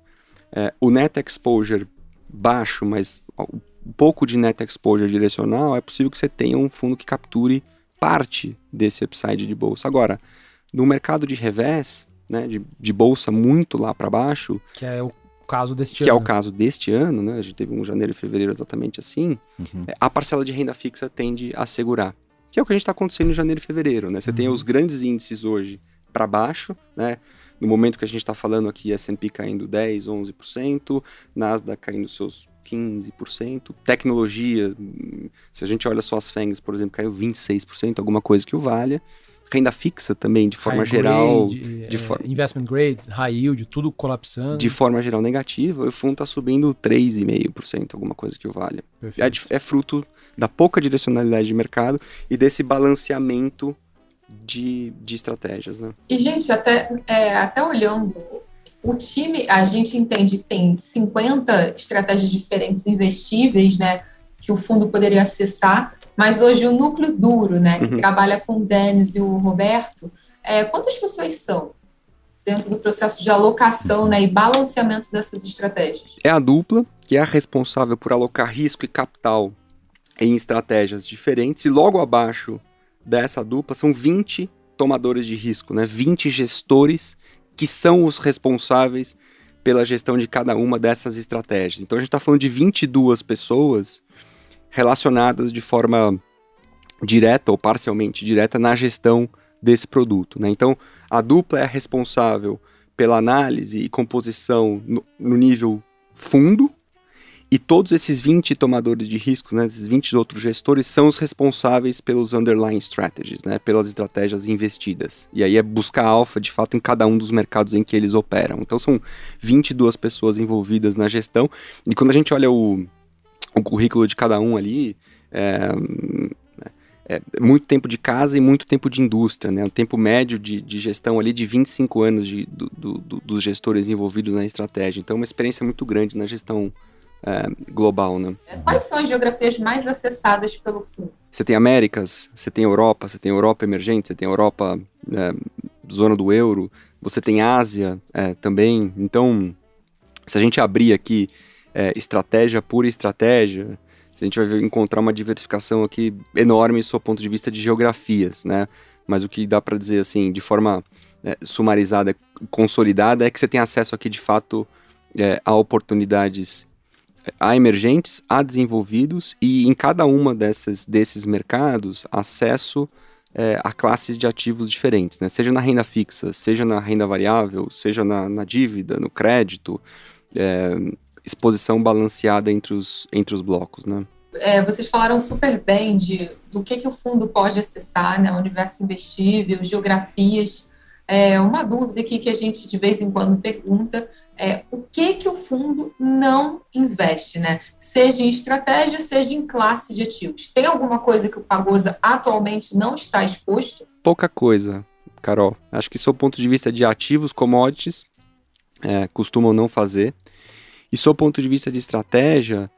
é, o net exposure baixo, mas um pouco de net exposure direcional, é possível que você tenha um fundo que capture parte desse upside de bolsa. Agora, no mercado de revés, né, de, de bolsa muito lá para baixo, Que é o caso deste que é ano. o caso deste ano, né, a gente teve um janeiro e fevereiro exatamente assim, Uhum. é, a parcela de renda fixa tende a segurar. Que é o que a gente está acontecendo em janeiro e fevereiro, né? Você tem Uhum. os grandes índices hoje para baixo, né? No momento que a gente está falando aqui, S&P caindo 10, 11%, Nasdaq caindo seus 15%, tecnologia, se a gente olha só as FANGs, por exemplo, caiu 26%, alguma coisa que o valha. renda fixa também, de forma high geral. Grade, de é, for... Investment grade, high yield, tudo colapsando. De forma geral negativa, o fundo está subindo 3,5%, alguma coisa que o valha. É, é fruto da pouca direcionalidade de mercado e desse balanceamento de, de estratégias. Né? E, gente, até, é, até olhando o time, a gente entende que tem 50 estratégias diferentes investíveis, né, que o fundo poderia acessar, mas hoje o núcleo duro, né, que uhum. trabalha com o Denis e o Roberto, é, quantas pessoas são dentro do processo de alocação né, e balanceamento dessas estratégias? É a dupla, que é a responsável por alocar risco e capital em estratégias diferentes, e logo abaixo dessa dupla são 20 tomadores de risco, né, 20 gestores que são os responsáveis pela gestão de cada uma dessas estratégias. Então a gente está falando de 22 pessoas relacionadas de forma direta ou parcialmente direta na gestão desse produto. Né? Então, a dupla é responsável pela análise e composição no, no nível fundo, e todos esses 20 tomadores de risco, né, esses 20 outros gestores, são os responsáveis pelos underlying strategies, né, pelas estratégias investidas. E aí é buscar alfa, de fato, em cada um dos mercados em que eles operam. Então são 22 pessoas envolvidas na gestão. E quando a gente olha o, o currículo de cada um ali, é, é, muito tempo de casa e muito tempo de indústria, né? O tempo médio de, de gestão ali de 25 anos de, do, do, dos gestores envolvidos na estratégia. Então, uma experiência muito grande na gestão é, global, né? Quais são as geografias mais acessadas pelo fundo? Você tem Américas, você tem Europa, você tem Europa emergente, você tem Europa é, zona do euro, você tem Ásia é, também. Então, se a gente abrir aqui é, estratégia por estratégia, a gente vai encontrar uma diversificação aqui enorme do ponto de vista de geografias, né? Mas o que dá para dizer assim, de forma é, sumarizada, consolidada, é que você tem acesso aqui de fato é, a oportunidades a emergentes, a desenvolvidos e em cada uma dessas, desses mercados acesso é, a classes de ativos diferentes, né? seja na renda fixa, seja na renda variável, seja na, na dívida, no crédito, é, exposição balanceada entre os, entre os blocos, né? É, vocês falaram super bem de do que, que o fundo pode acessar, né, universo investível, geografias. É, uma dúvida aqui que a gente de vez em quando pergunta é o que que o fundo não investe, né? Seja em estratégia, seja em classe de ativos. Tem alguma coisa que o Pagosa atualmente não está exposto? Pouca coisa, Carol. Acho que, do ponto de vista de ativos, commodities, é, costumam não fazer. E sob ponto de vista de estratégia,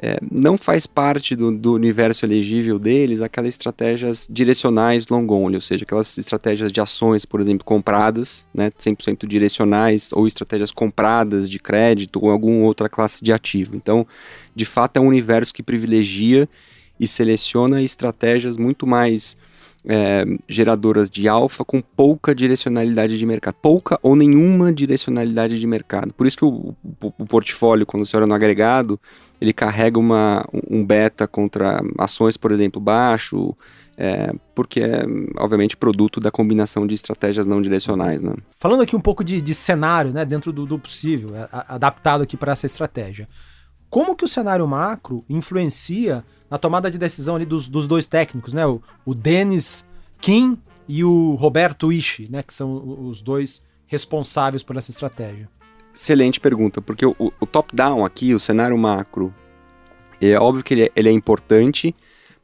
é, não faz parte do, do, universo elegível deles aquelas estratégias direcionais long only, ou seja, aquelas estratégias de ações, por exemplo, compradas, né, 100% direcionais, ou estratégias compradas de crédito ou alguma outra classe de ativo. Então, de fato, é um universo que privilegia e seleciona estratégias muito mais é, geradoras de alfa com pouca direcionalidade de mercado, pouca ou nenhuma direcionalidade de mercado. Por isso que o, o, o portfólio, quando você olha no agregado, ele carrega uma, um beta contra ações, por exemplo, baixo, é, porque é, obviamente, produto da combinação de estratégias não direcionais. Né? Falando aqui um pouco de, de cenário, né, dentro do, do possível, a, adaptado aqui para essa estratégia. Como que o cenário macro influencia na tomada de decisão ali dos, dos dois técnicos, né? O, o Dennis Kim e o Roberto Ishi, né? Que são os dois responsáveis por essa estratégia. Excelente pergunta, porque o, o top-down aqui, o cenário macro, é óbvio que ele é, ele é, importante,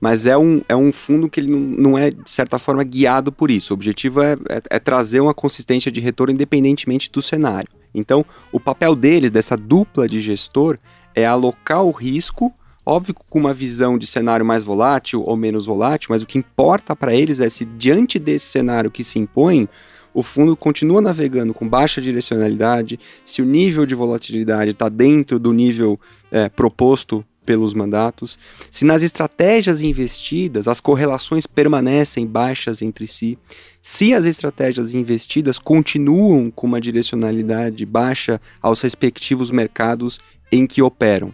mas é um, é um fundo que ele não, é, de certa forma, guiado por isso. O objetivo é, é, é trazer uma consistência de retorno independentemente do cenário. Então, o papel deles, dessa dupla de gestor, é alocar o risco Óbvio com uma visão de cenário mais volátil ou menos volátil, mas o que importa para eles é se diante desse cenário que se impõe, o fundo continua navegando com baixa direcionalidade, se o nível de volatilidade está dentro do nível é, proposto pelos mandatos, se nas estratégias investidas as correlações permanecem baixas entre si, se as estratégias investidas continuam com uma direcionalidade baixa aos respectivos mercados em que operam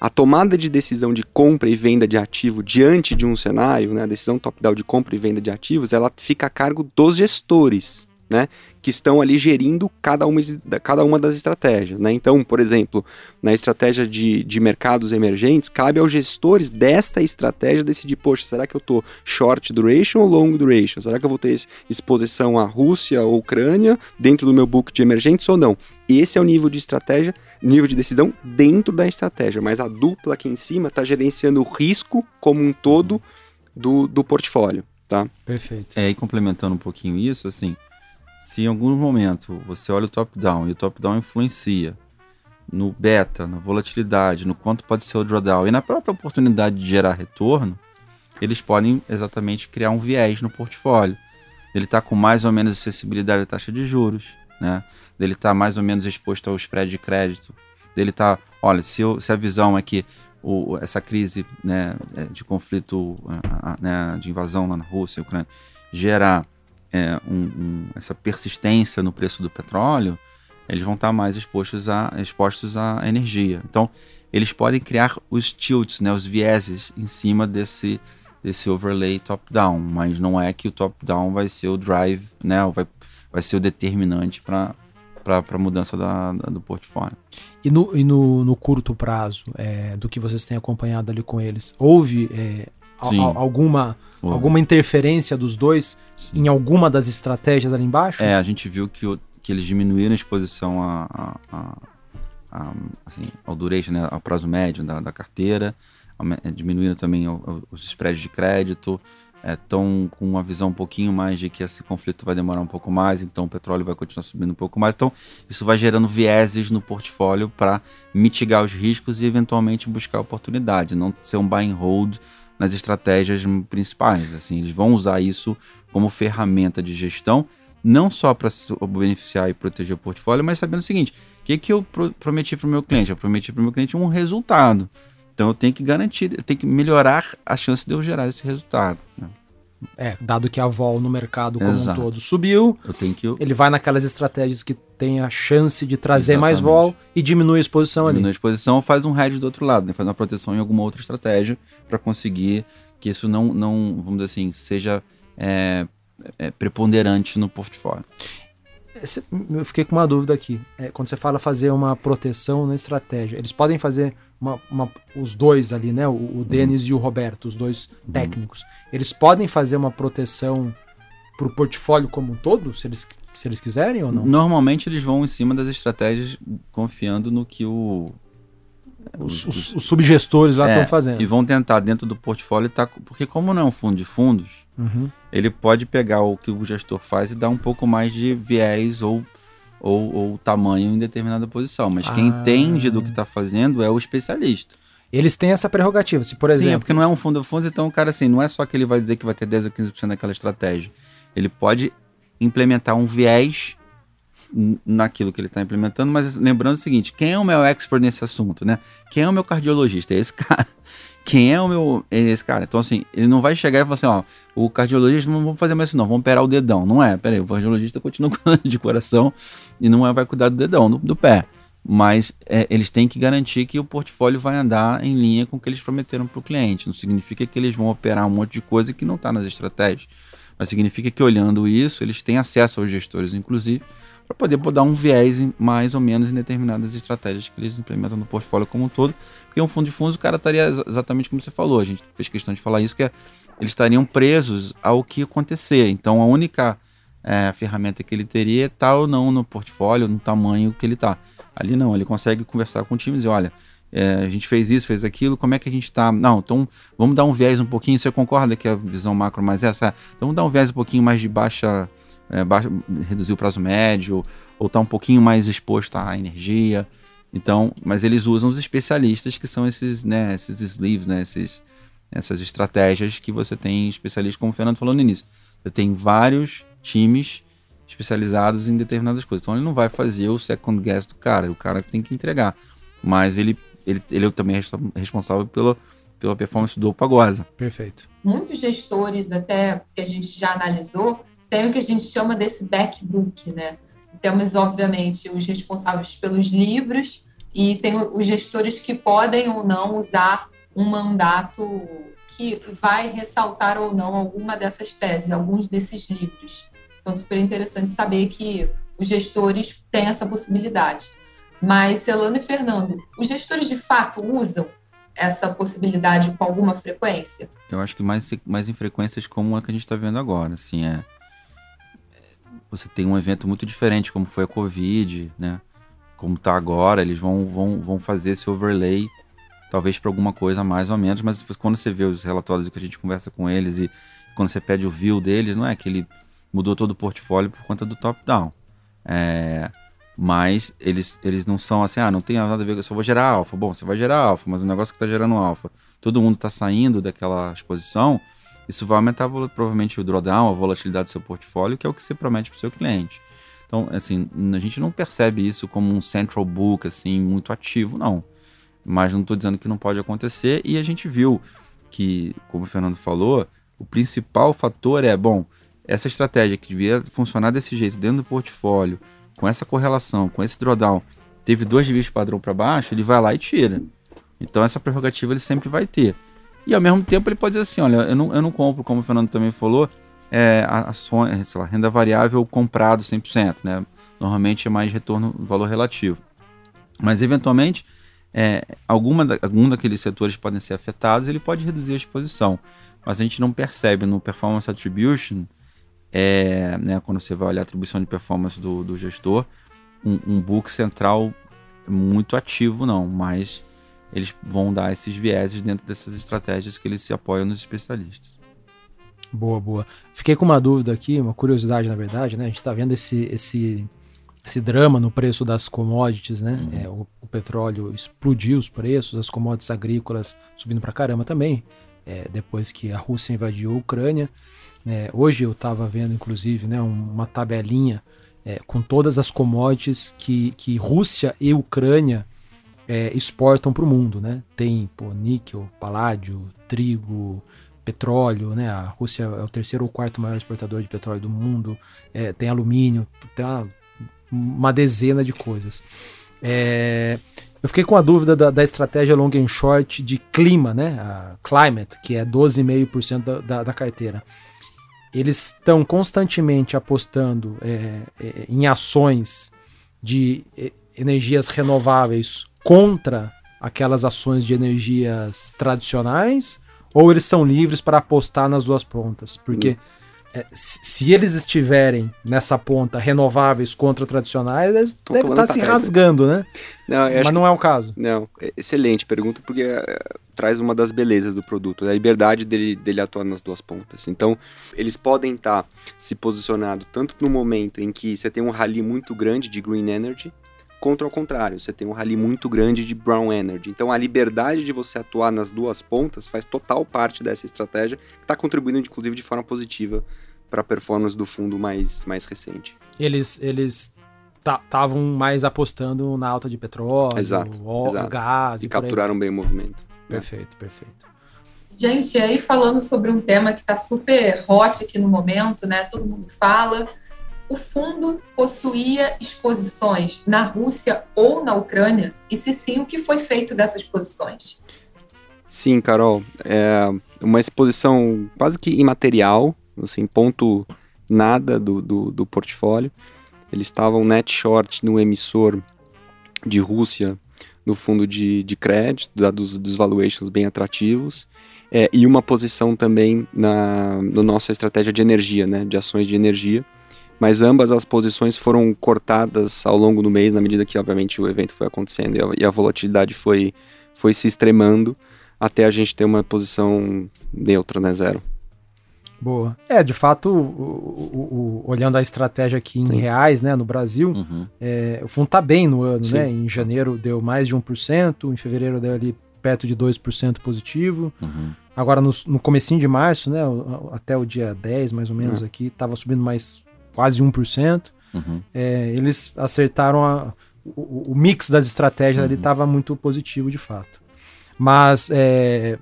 a tomada de decisão de compra e venda de ativo diante de um cenário, né, a decisão top-down de compra e venda de ativos, ela fica a cargo dos gestores. né, que estão ali gerindo cada uma, cada uma das estratégias. Né? Então, por exemplo, na estratégia de, de mercados emergentes, cabe aos gestores desta estratégia decidir, poxa, será que eu estou short duration ou long duration? Será que eu vou ter exposição à Rússia ou Ucrânia dentro do meu book de emergentes ou não? Esse é o nível de estratégia, nível de decisão dentro da estratégia, mas a dupla aqui em cima está gerenciando o risco como um todo do, do portfólio. Tá? Perfeito. É, e complementando um pouquinho isso, assim, se em algum momento você olha o top-down e o top-down influencia no beta, na volatilidade, no quanto pode ser o drawdown e na própria oportunidade de gerar retorno, eles podem exatamente criar um viés no portfólio. Ele está com mais ou menos acessibilidade à taxa de juros, né? Ele está mais ou menos exposto ao spread de crédito. Ele está, olha, se, eu, se a visão é que o, essa crise né, é, de conflito, né, de invasão lá na Rússia, Ucrânia, gerar é, um, um, essa persistência no preço do petróleo, eles vão estar mais expostos à, expostos à energia. Então, eles podem criar os tilts, né, os vieses em cima desse, desse overlay top-down, mas não é que o top-down vai ser o drive, né, vai, vai ser o determinante para para a mudança da, da, do portfólio. E no, e no, no curto prazo, é, do que vocês têm acompanhado ali com eles, houve é, a, alguma, alguma interferência dos dois Sim. em alguma das estratégias ali embaixo? É, a gente viu que, o, que eles diminuíram a exposição a, a, a assim, ao duration, né, ao prazo médio da, da carteira, diminuíram também os spreads de crédito, estão é, com uma visão um pouquinho mais de que esse conflito vai demorar um pouco mais, então o petróleo vai continuar subindo um pouco mais. Então, isso vai gerando vieses no portfólio para mitigar os riscos e eventualmente buscar oportunidades, não ser um buy and hold nas estratégias principais. Assim, eles vão usar isso como ferramenta de gestão, não só para se beneficiar e proteger o portfólio, mas sabendo o seguinte: o que, que eu pro prometi para o meu cliente? Eu prometi para o meu cliente um resultado. Então eu tenho que garantir, eu tenho que melhorar a chance de eu gerar esse resultado. Né? É, dado que a vol no mercado como Exato. um todo subiu, eu tenho que... ele vai naquelas estratégias que tem a chance de trazer Exatamente. mais vol e diminui a exposição diminui ali. Diminui a exposição, faz um hedge do outro lado, né? faz uma proteção em alguma outra estratégia para conseguir que isso não, não, vamos dizer assim, seja é, é, preponderante no portfólio. Eu fiquei com uma dúvida aqui. É, quando você fala fazer uma proteção na estratégia, eles podem fazer uma, uma, os dois ali, né? O, o Denis uhum. e o Roberto, os dois uhum. técnicos. Eles podem fazer uma proteção para o portfólio como um todo, se eles, se eles quiserem ou não? Normalmente eles vão em cima das estratégias confiando no que o, os, os, os, subgestores lá estão é, fazendo. E vão tentar dentro do portfólio, tá, porque como não é um fundo de fundos, uhum. ele pode pegar o que o gestor faz e dar um pouco mais de viés ou, ou, ou tamanho em determinada posição. Mas ah. quem entende do que está fazendo é o especialista. Eles têm essa prerrogativa, se por exemplo... Sim, é porque não é um fundo de fundos, então o cara assim, não é só que ele vai dizer que vai ter 10 ou 15% daquela estratégia. Ele pode implementar um viés naquilo que ele está implementando, mas lembrando o seguinte: quem é o meu expert nesse assunto, né? Quem é o meu cardiologista? É esse <laughs> cara. Quem é o meu. É esse cara. Então, assim, ele não vai chegar e falar assim: ó, o cardiologista não vamos fazer mais isso, não, vamos operar o dedão. Não é, peraí, o cardiologista continua <laughs> cuidando de coração e não é, vai cuidar do dedão, do, do pé. Mas é, eles têm que garantir que o portfólio vai andar em linha com o que eles prometeram para o cliente. Não significa que eles vão operar um monte de coisa que não está nas estratégias. Mas significa que olhando isso, eles têm acesso aos gestores, inclusive, para poder dar um viés em, mais ou menos em determinadas estratégias que eles implementam no portfólio como um todo. Porque um fundo de fundos, o cara estaria exatamente como você falou, a gente fez questão de falar isso, que é, eles estariam presos ao que acontecer. Então a única é, ferramenta que ele teria é tá ou não no portfólio, no tamanho que ele está. Ali não, ele consegue conversar com o time e dizer, olha, é, a gente fez isso, fez aquilo, como é que a gente está? Não, então vamos dar um viés um pouquinho, você concorda que a visão macro mais essa? Então vamos dar um viés um pouquinho mais de baixa é, reduzir o prazo médio, ou está um pouquinho mais exposto à energia. Então, mas eles usam os especialistas que são esses, né, esses sleeves, né, esses, essas estratégias que você tem especialistas, como o Fernando falou no início. Você tem vários times especializados em determinadas coisas. Então ele não vai fazer o second guess do cara, o cara tem que entregar. Mas ele, ele, ele é também responsável pelo, pela performance do Pagosa. Perfeito. Muitos gestores, até que a gente já analisou, tem o que a gente chama desse backbook, né? Temos, obviamente, os responsáveis pelos livros e tem os gestores que podem ou não usar um mandato que vai ressaltar ou não alguma dessas teses, alguns desses livros. Então, super interessante saber que os gestores têm essa possibilidade. Mas, Celano e Fernando, os gestores de fato usam essa possibilidade com alguma frequência? Eu acho que mais, mais em frequências como a que a gente está vendo agora. Assim, é, você tem um evento muito diferente, como foi a Covid, né? Como está agora, eles vão, vão, vão fazer esse overlay, talvez para alguma coisa mais ou menos, mas quando você vê os relatórios que a gente conversa com eles e quando você pede o view deles, não é que ele mudou todo o portfólio por conta do top-down. É, mas eles, eles não são assim, ah, não tem nada a ver, eu só vou gerar alfa. Bom, você vai gerar alfa, mas o negócio que está gerando alfa, todo mundo está saindo daquela exposição, isso vai aumentar provavelmente o drawdown, a volatilidade do seu portfólio, que é o que você promete para o seu cliente. Então, assim, a gente não percebe isso como um central book, assim, muito ativo, não. Mas não estou dizendo que não pode acontecer, e a gente viu que, como o Fernando falou, o principal fator é, bom, essa estratégia que devia funcionar desse jeito dentro do portfólio, com essa correlação, com esse drawdown, teve dois dias padrão para baixo, ele vai lá e tira. Então essa prerrogativa ele sempre vai ter. E ao mesmo tempo ele pode dizer assim, olha, eu não, eu não compro, como o Fernando também falou, é, ações, sei lá, renda variável comprado 100%, né? Normalmente é mais retorno, valor relativo. Mas eventualmente, é, alguma da, algum daqueles setores podem ser afetados, ele pode reduzir a exposição. Mas a gente não percebe no performance attribution é, né, quando você vai olhar a atribuição de performance do, do gestor, um, um book central muito ativo não, mas eles vão dar esses vieses dentro dessas estratégias que eles se apoiam nos especialistas. Boa, boa. Fiquei com uma dúvida aqui, uma curiosidade na verdade, né? A gente está vendo esse, esse, esse drama no preço das commodities, né? Uhum. É, o, o, petróleo explodiu os preços, as commodities agrícolas subindo para caramba também, é, depois que a Rússia invadiu a Ucrânia. É, hoje eu estava vendo, inclusive, né, uma tabelinha é, com todas as commodities que, que Rússia e Ucrânia é, exportam para o mundo. Né? Tem pô, níquel, paládio, trigo, petróleo. Né? A Rússia é o terceiro ou quarto maior exportador de petróleo do mundo. É, tem alumínio, tem uma, uma dezena de coisas. É, eu fiquei com a dúvida da, da, estratégia long and short de clima, né? A climate, que é 12,5% da, da, da carteira eles estão constantemente apostando é, é, em ações de é, energias renováveis contra aquelas ações de energias tradicionais ou eles são livres para apostar nas duas pontas? Porque hum é, se eles estiverem nessa ponta renováveis contra tradicionais, eles Tô devem estar tá se rasgando, né? Não, Mas não é o caso. Não, é excelente pergunta, porque é, traz uma das belezas do produto, a liberdade dele, dele atuar nas duas pontas. Então, eles podem estar tá se posicionando tanto no momento em que você tem um rally muito grande de green energy, contra o contrário, você tem um rally muito grande de brown energy. Então a liberdade de você atuar nas duas pontas faz total parte dessa estratégia, que está contribuindo inclusive de forma positiva para a performance do fundo mais, mais recente. Eles eles estavam mais apostando na alta de petróleo, exato, óleo, exato. gás e, e capturaram bem o movimento. Perfeito, perfeito. Gente, aí falando sobre um tema que está super hot aqui no momento, né? Todo mundo fala, o fundo possuía exposições na Rússia ou na Ucrânia? E se sim, o que foi feito dessas posições? Sim, Carol. É uma exposição quase que imaterial, assim, ponto nada do, do, do portfólio. Eles estavam net short no emissor de Rússia no fundo de, de crédito, dados dos valuations bem atrativos, é, e uma posição também na no nossa estratégia de energia, né, de ações de energia, mas ambas as posições foram cortadas ao longo do mês, na medida que, obviamente, o evento foi acontecendo e a, e a volatilidade foi, foi se extremando, até a gente ter uma posição neutra, né, zero. Boa. É, de fato, o, o, o, olhando a estratégia aqui em Sim. reais, né, no Brasil, uhum. é, o fundo tá bem no ano, Sim. né? Em janeiro deu mais de 1%, em fevereiro deu ali perto de 2% positivo. Uhum. Agora no, no comecinho de março, né, até o dia 10 mais ou menos uhum. aqui, tava subindo mais quase 1%. Uhum. É, eles acertaram a, o, o, mix das estratégias uhum. ali estava muito positivo de fato. Mas é,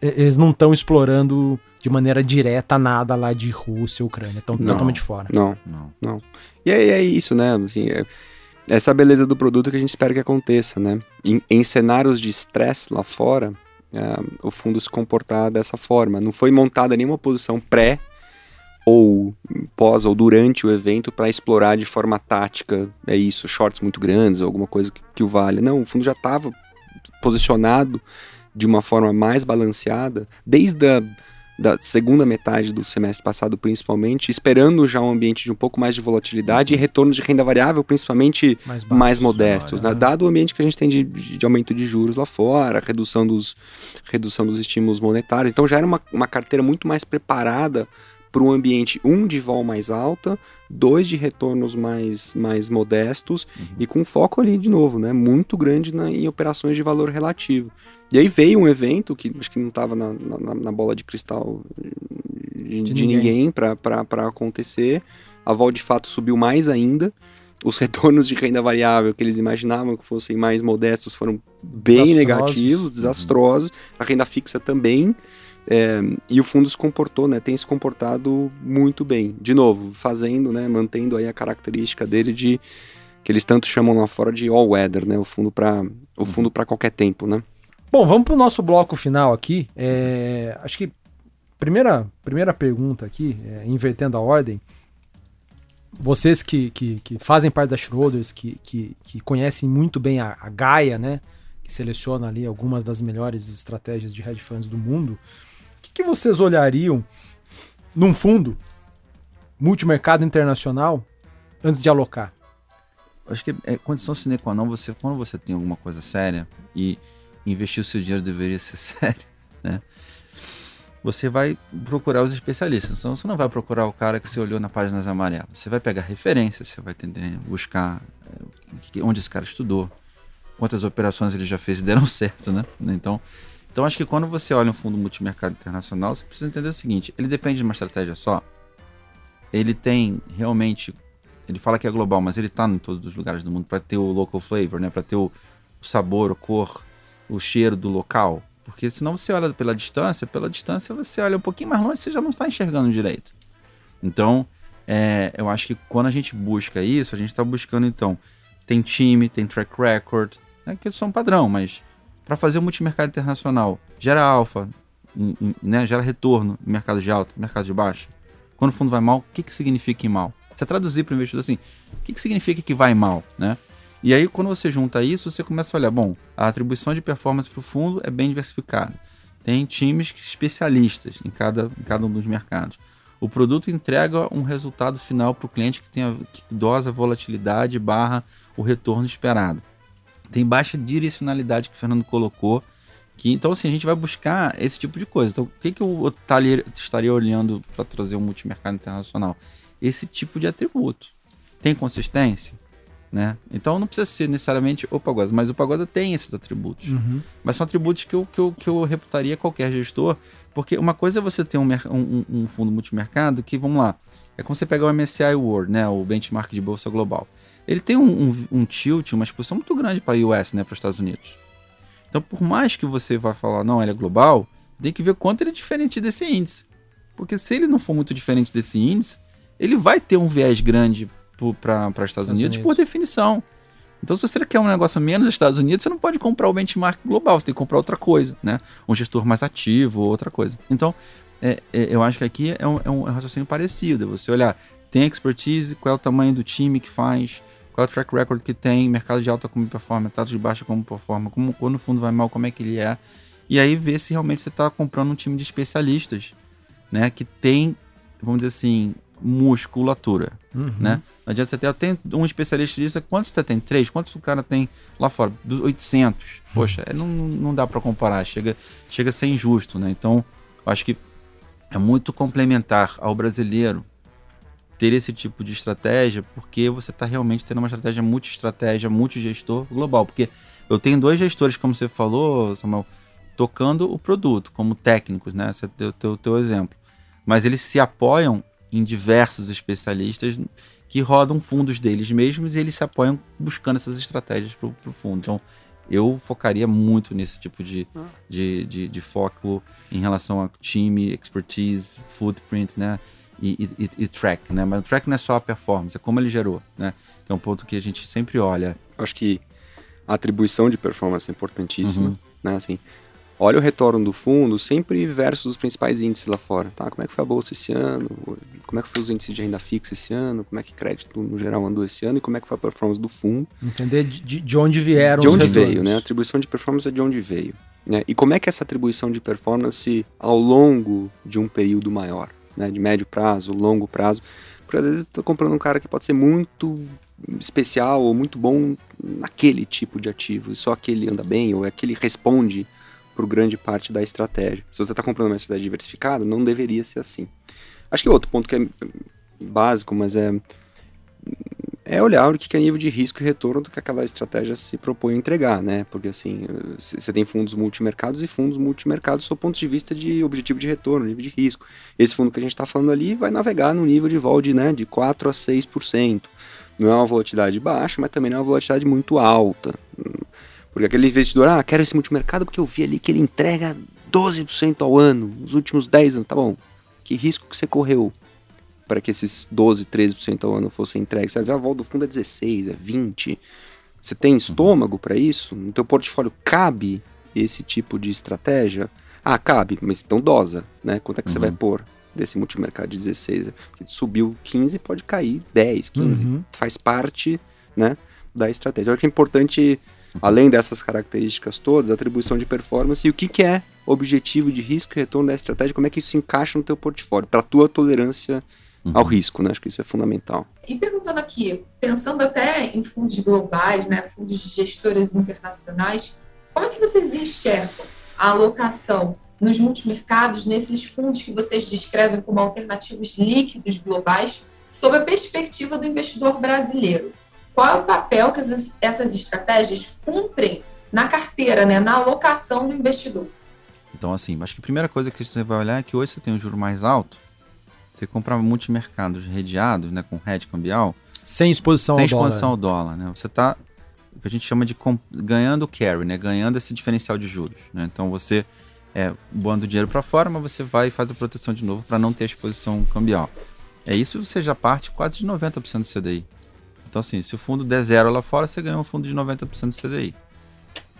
eles não estão explorando de maneira direta nada lá de Rússia Ucrânia, estão totalmente fora. Não, não, não. E aí é isso, né? Assim, é, essa beleza do produto que a gente espera que aconteça, né? Em, em cenários de estresse lá fora, é, o fundo se comportar dessa forma. Não foi montada nenhuma posição pré ou pós ou durante o evento para explorar de forma tática, é isso, shorts muito grandes, alguma coisa que, que o valha. Não, o fundo já estava posicionado de uma forma mais balanceada desde a da segunda metade do semestre passado, principalmente, esperando já um ambiente de um pouco mais de volatilidade e retorno de renda variável, principalmente mais, baixo, mais modestos, né? dado o ambiente que a gente tem de, de, aumento de juros lá fora, redução dos, redução dos estímulos monetários. Então já era uma, uma carteira muito mais preparada para um ambiente, um, de vol mais alta, dois, de retornos mais, mais modestos uhum. e com foco ali, de novo, né, muito grande na, em operações de valor relativo. E aí veio um evento que acho que não estava na, na, na, bola de cristal de, de, de ninguém, para acontecer. A vol de fato subiu mais ainda. Os <laughs> retornos de renda variável que eles imaginavam que fossem mais modestos foram bem desastrosos. negativos, desastrosos. Uhum. A renda fixa também. É, e o fundo se comportou, né, tem se comportado muito bem. De novo, fazendo, né, mantendo aí a característica dele de que eles tanto chamam lá fora de all weather, né, o fundo para o fundo para qualquer tempo, né? Bom, vamos para o nosso bloco final aqui. É, acho que primeira, primeira pergunta aqui, é, invertendo a ordem. Vocês que, que, que, fazem parte da Schroders, que, que, que conhecem muito bem a, a Gaia, né? Que seleciona ali algumas das melhores estratégias de hedge funds do mundo. Que, vocês olhariam num fundo multimercado internacional antes de alocar? Acho que é condição sine qua non você, quando você tem alguma coisa séria e investir o seu dinheiro deveria ser <laughs> sério, né? Você vai procurar os especialistas. Então você não vai procurar o cara que você olhou na páginas amarelas. Você vai pegar referências, você vai tentar buscar é, onde esse cara estudou, quantas operações ele já fez e deram <laughs> certo, né? Então, então acho que quando você olha um fundo multimercado internacional, você precisa entender o seguinte: ele depende de uma estratégia só. Ele tem realmente, ele fala que é global, mas ele está em todos os lugares do mundo para ter o local flavor, né? Para ter o, sabor, o cor, o cheiro do local. Porque senão você olha pela distância, pela distância você olha um pouquinho mais longe, você já não está enxergando direito. Então, é, eu acho que quando a gente busca isso, a gente está buscando então, tem time, tem track record, né, que são padrão, mas para fazer o multimercado internacional, gera alfa, né, gera retorno em mercado de alto, mercado de baixo. Quando o fundo vai mal, o que, que significa ir mal? Você traduzir para o investidor assim, o que, que significa que vai mal, né? E aí, quando você junta isso, você começa a olhar, bom, a atribuição de performance para o fundo é bem diversificada. Tem times especialistas em cada, em cada um dos mercados. O produto entrega um resultado final para o cliente que, tem a, que dosa a volatilidade barra o retorno esperado. Tem baixa direcionalidade que o Fernando colocou. Que, então, assim, a gente vai buscar esse tipo de coisa. Então, o que, que eu estaria olhando para trazer um multimercado internacional? Esse tipo de atributo. Tem consistência? Né? Então não precisa ser necessariamente o Pagosa, mas o Pagosa tem esses atributos. Uhum. Mas são atributos que eu, que, eu, que eu reputaria qualquer gestor, porque uma coisa é você ter um, um, um fundo multimercado que, vamos lá, é como você pegar o MSCI World, né, o benchmark de bolsa global. Ele tem um, um, um tilt, uma exposição muito grande para o US, né, para os Estados Unidos. Então, por mais que você vá falar, não, ele é global, tem que ver quanto ele é diferente desse índice. Porque se ele não for muito diferente desse índice, ele vai ter um viés grande para os Estados Unidos, Unidos por definição. Então, se você quer um negócio menos dos Estados Unidos, você não pode comprar o benchmark global, você tem que comprar outra coisa, né? Um gestor mais ativo, outra coisa. Então, é, é, eu acho que aqui é um, é um raciocínio parecido. Você olhar, tem expertise, qual é o tamanho do time que faz, qual é o track record que tem, mercado de alta como performa, status de baixa como performa, como, quando o fundo vai mal, como é que ele é. E aí ver se realmente você está comprando um time de especialistas, né? Que tem, vamos dizer assim, musculatura, uhum. né? Não adianta você ter, tem um especialista disso, quantos você tem? Três? Quantos o cara tem lá fora? 800. Poxa, não, não dá para comparar, chega, chega a ser injusto, né? Então, acho que é muito complementar ao brasileiro ter esse tipo de estratégia, porque você está realmente tendo uma estratégia multi-estratégia, multi-gestor global, porque eu tenho dois gestores, como você falou, Samuel, tocando o produto, como técnicos, né? Você deu o teu, teu exemplo. Mas eles se apoiam em diversos especialistas que rodam fundos deles mesmos e eles se apoiam buscando essas estratégias para o fundo. Então, eu focaria muito nesse tipo de, ah. de, de, de, foco em relação a time, expertise, footprint, né? E, e, e, track, né? Mas o track não é só a performance, é como ele gerou, né? Que é um ponto que a gente sempre olha. Acho que a atribuição de performance é importantíssima, uhum. né? Assim, olha o retorno do fundo sempre versus os principais índices lá fora, tá? Como é que foi a bolsa esse ano? Como é que foi os índices de renda fixa esse ano? Como é que crédito no geral andou esse ano? E como é que foi a performance do fundo? Entender de, de onde vieram De os onde retornos. veio, né? A atribuição de performance é de onde veio. Né? E como é que essa atribuição de performance ao longo de um período maior, né? De médio prazo, longo prazo. Porque às vezes estou comprando um cara que pode ser muito especial ou muito bom naquele tipo de ativo, e só aquele anda bem, ou aquele responde por grande parte da estratégia. Se você está comprando uma estratégia diversificada, não deveria ser assim. Acho que outro ponto que é básico, mas é é olhar o que é nível de risco e retorno do que aquela estratégia se propõe a entregar, né? Porque assim, você tem fundos multimercados e fundos multimercados do ponto de vista de objetivo de retorno, nível de risco. Esse fundo que a gente está falando ali vai navegar no nível de vol de, né, de 4 a 6%. Não é uma volatilidade baixa, mas também não é uma volatilidade muito alta. Porque aquele investidor, ah, quero esse multimercado porque eu vi ali que ele entrega 12% ao ano, nos últimos 10 anos. Tá bom, que risco que você correu para que esses 12, 13% ao ano fossem entregues? Você vai ver a volta do fundo é 16, é 20. Você tem estômago para isso? No teu portfólio cabe esse tipo de estratégia? Ah, cabe, mas então dosa, né? Quanto é que uhum. você vai pôr desse multimercado de 16? Porque subiu 15, pode cair 10, 15. Uhum. Faz parte, né, da estratégia. Eu acho que é importante além dessas características todas, atribuição de performance e o que, que é objetivo de risco e retorno da estratégia, como é que isso se encaixa no teu portfólio, para a tua tolerância uhum. ao risco, né? Acho que isso é fundamental. E perguntando aqui, pensando até em fundos globais, né, fundos de gestoras internacionais, como é que vocês enxergam a alocação nos multimercados, nesses fundos que vocês descrevem como alternativos líquidos globais, sob a perspectiva do investidor brasileiro? qual é o papel que essas estratégias cumprem na carteira, né, na alocação do investidor. Então, assim, acho que a primeira coisa que você vai olhar é que hoje você tem um juro mais alto, você compra multimercados redeados, né, com hedge cambial. Sem exposição sem ao exposição dólar. ao dólar, né? Você está o que a gente chama de ganhando carry, né? Ganhando esse diferencial de juros, né? Então você é boando dinheiro para fora, mas você vai e faz a proteção de novo para não ter a exposição cambial. É isso, você já parte quase de 90% do CDI. Então, assim, se o fundo der zero lá fora, você ganha um fundo de 90% do CDI.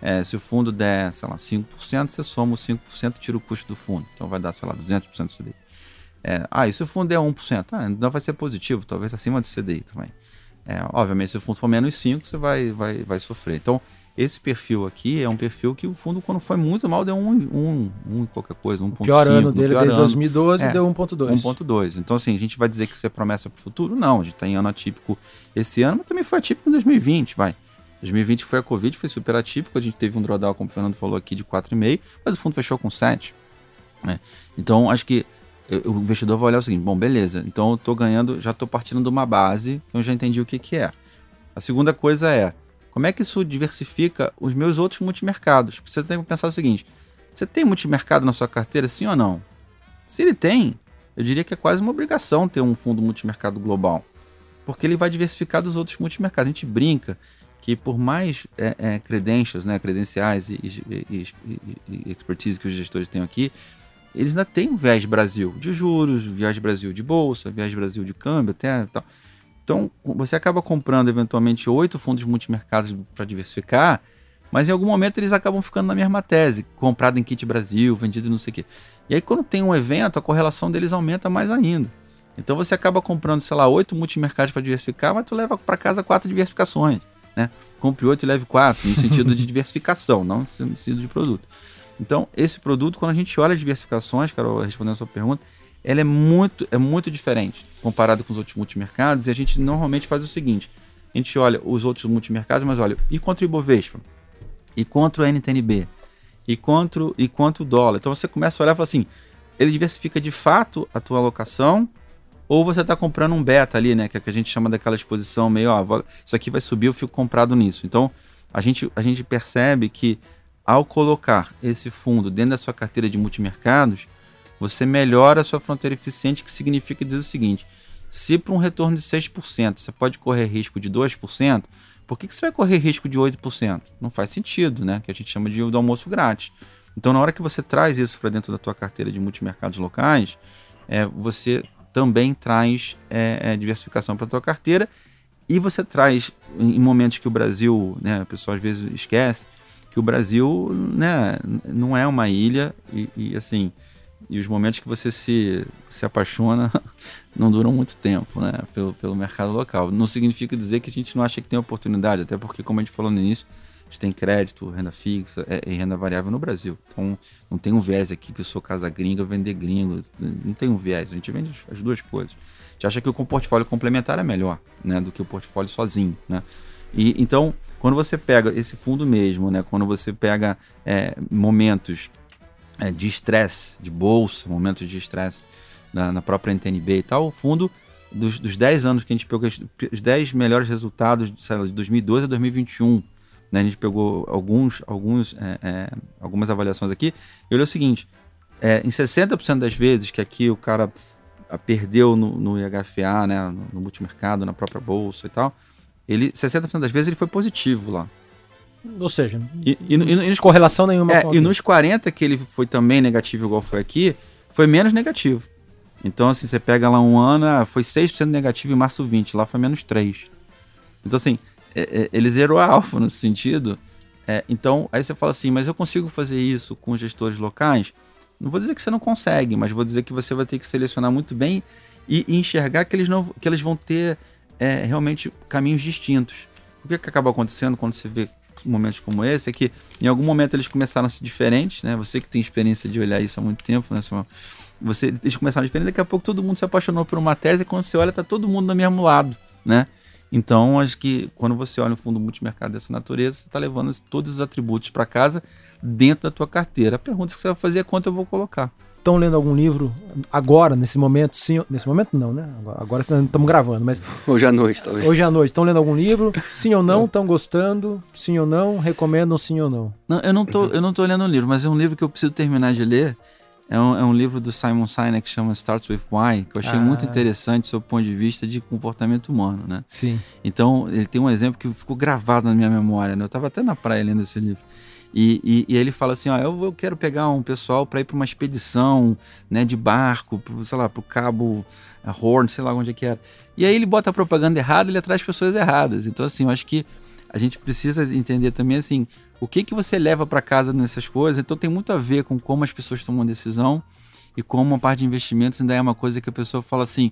É, se o fundo der, sei lá, 5%, você soma os 5% e tira o custo do fundo. Então vai dar, sei lá, 200% do CDI. É, ah, e se o fundo der 1%? Ah, então vai ser positivo, talvez acima do CDI também. É, obviamente, se o fundo for menos 5%, você vai, vai, vai sofrer. Então, esse perfil aqui é um perfil que o fundo, quando foi muito mal, deu um, um, um qualquer coisa, 1,5. O pior ano dele desde 2012 é, deu 1,2. 1,2. Então, assim, a gente vai dizer que isso é promessa para o futuro? Não, a gente está em ano atípico esse ano, mas também foi atípico em 2020, vai. 2020 foi a Covid, foi super atípico, a gente teve um drawdown, como o Fernando falou aqui, de 4,5, mas o fundo fechou com 7. Né? Então, acho que o investidor vai olhar o seguinte, bom, beleza, então eu estou ganhando, já estou partindo de uma base que eu já entendi o que, que é. A segunda coisa é, como é que isso diversifica os meus outros multimercados? Você tem que pensar o seguinte: você tem multimercado na sua carteira, sim ou não? Se ele tem, eu diria que é quase uma obrigação ter um fundo multimercado global, porque ele vai diversificar dos outros multimercados. A gente brinca que por mais é, é, credentials, né, credenciais e, e, e, e, expertise que os gestores têm aqui, eles ainda têm viés Brasil de juros, viés Brasil de bolsa, viés Brasil de câmbio, até tal. Então, você acaba comprando eventualmente oito fundos multimercados para diversificar, mas em algum momento eles acabam ficando na mesma tese, comprado em kit Brasil, vendido não sei o quê. E aí, quando tem um evento, a correlação deles aumenta mais ainda. Então, você acaba comprando, sei lá, oito multimercados para diversificar, mas tu leva para casa quatro diversificações. Né? Compre oito e leve quatro, no sentido de diversificação, não no sentido de produto. Então, esse produto, quando a gente olha as diversificações, Carol, respondendo a sua pergunta, ela é muito, é muito diferente comparado com os outros multimercados. E a gente normalmente faz o seguinte: a gente olha os outros multimercados, mas olha, e contra o Ibovespa? E contra o NTNB? E contra, e contra o dólar? Então você começa a olhar e fala assim: ele diversifica de fato a tua alocação? Ou você está comprando um beta ali, né? Que é que a gente chama daquela exposição meio, ó, isso aqui vai subir, eu fico comprado nisso. Então a gente, a gente percebe que ao colocar esse fundo dentro da sua carteira de multimercados, você melhora a sua fronteira eficiente, que significa dizer o seguinte: se para um retorno de 6% você pode correr risco de 2%, por que, que você vai correr risco de 8%? Não faz sentido, né? Que a gente chama de do almoço grátis. Então, na hora que você traz isso para dentro da tua carteira de multimercados locais, é, você também traz é, é, diversificação para a tua carteira e você traz, em momentos que o Brasil, né, a pessoa às vezes esquece, que o Brasil né, não é uma ilha e, e assim e os momentos que você se, se apaixona <laughs> não duram muito tempo, né? Pelo, pelo mercado local. Não significa dizer que a gente não acha que tem oportunidade, até porque, como a gente falou no início, a gente tem crédito, renda fixa é, e renda variável no Brasil. Então, não tem um viés aqui que eu sou casa gringa, vender gringo. Não tem um viés, a gente vende as duas coisas. A gente acha que o portfólio complementar é melhor, né? Do que o portfólio sozinho, né? E, então, quando você pega esse fundo mesmo, né? Quando você pega é, momentos é, de estresse, de bolsa, momentos de estresse na, na, própria NTNB e tal, o fundo dos, dos 10 anos que a gente pegou, os 10 melhores resultados de 2012 a 2021, né, a gente pegou alguns, alguns, é, é, algumas avaliações aqui, e olhou o seguinte, é, em 60% das vezes que aqui o cara perdeu no, no IHFA, né, no, no multimercado, na própria bolsa e tal, ele 60% das vezes ele foi positivo lá. Ou seja, e, e, e, e correlação nenhuma. É, e nos 40 que ele foi também negativo, igual foi aqui, foi menos negativo. Então, assim, você pega lá um ano, ah, foi 6% negativo em março 20, lá foi menos 3. Então, assim, é, é, ele zerou a alfa nesse sentido. É, então, aí você fala assim, mas eu consigo fazer isso com gestores locais? Não vou dizer que você não consegue, mas vou dizer que você vai ter que selecionar muito bem e, e enxergar que eles, não, que eles vão ter é, realmente caminhos distintos. O que, que acaba acontecendo quando você vê momentos como esse é que em algum momento eles começaram a ser diferentes, né? Você que tem experiência de olhar isso há muito tempo, né, Samuel? Você, eles começaram diferente, daqui a pouco todo mundo se apaixonou por uma tese e quando você olha tá todo mundo do mesmo lado, né? Então, acho que quando você olha um fundo multimercado dessa natureza, você está levando todos os atributos para casa dentro da tua carteira. A pergunta que você vai fazer é quanto eu vou colocar estão lendo algum livro agora, nesse momento? Sim, nesse momento não, né? Agora estamos gravando, mas. Hoje à noite, talvez. Hoje à noite. Estão lendo algum livro? Sim ou não? Estão gostando? Sim ou não? Recomendam sim ou não? Não, eu não tô, eu não tô lendo um livro, mas é um livro que eu preciso terminar de ler. É um, é um livro do Simon Sinek que chama Starts with Why, que eu achei ah. muito interessante sob o ponto de vista de comportamento humano, né? Sim. Então, ele tem um exemplo que ficou gravado na minha memória, né? Eu estava até na praia lendo esse livro. E, e, e, ele fala assim: ó, eu, eu quero pegar um pessoal para ir para uma expedição né, de barco, pro, sei lá, para o Cabo eh, Horn, sei lá onde é que era. E aí ele bota a propaganda errada ele atrai pessoas erradas. Então, assim, eu acho que a gente precisa entender também assim o que, que você leva para casa nessas coisas. Então, tem muito a ver com como as pessoas tomam decisão e como a parte de investimentos ainda é uma coisa que a pessoa fala assim: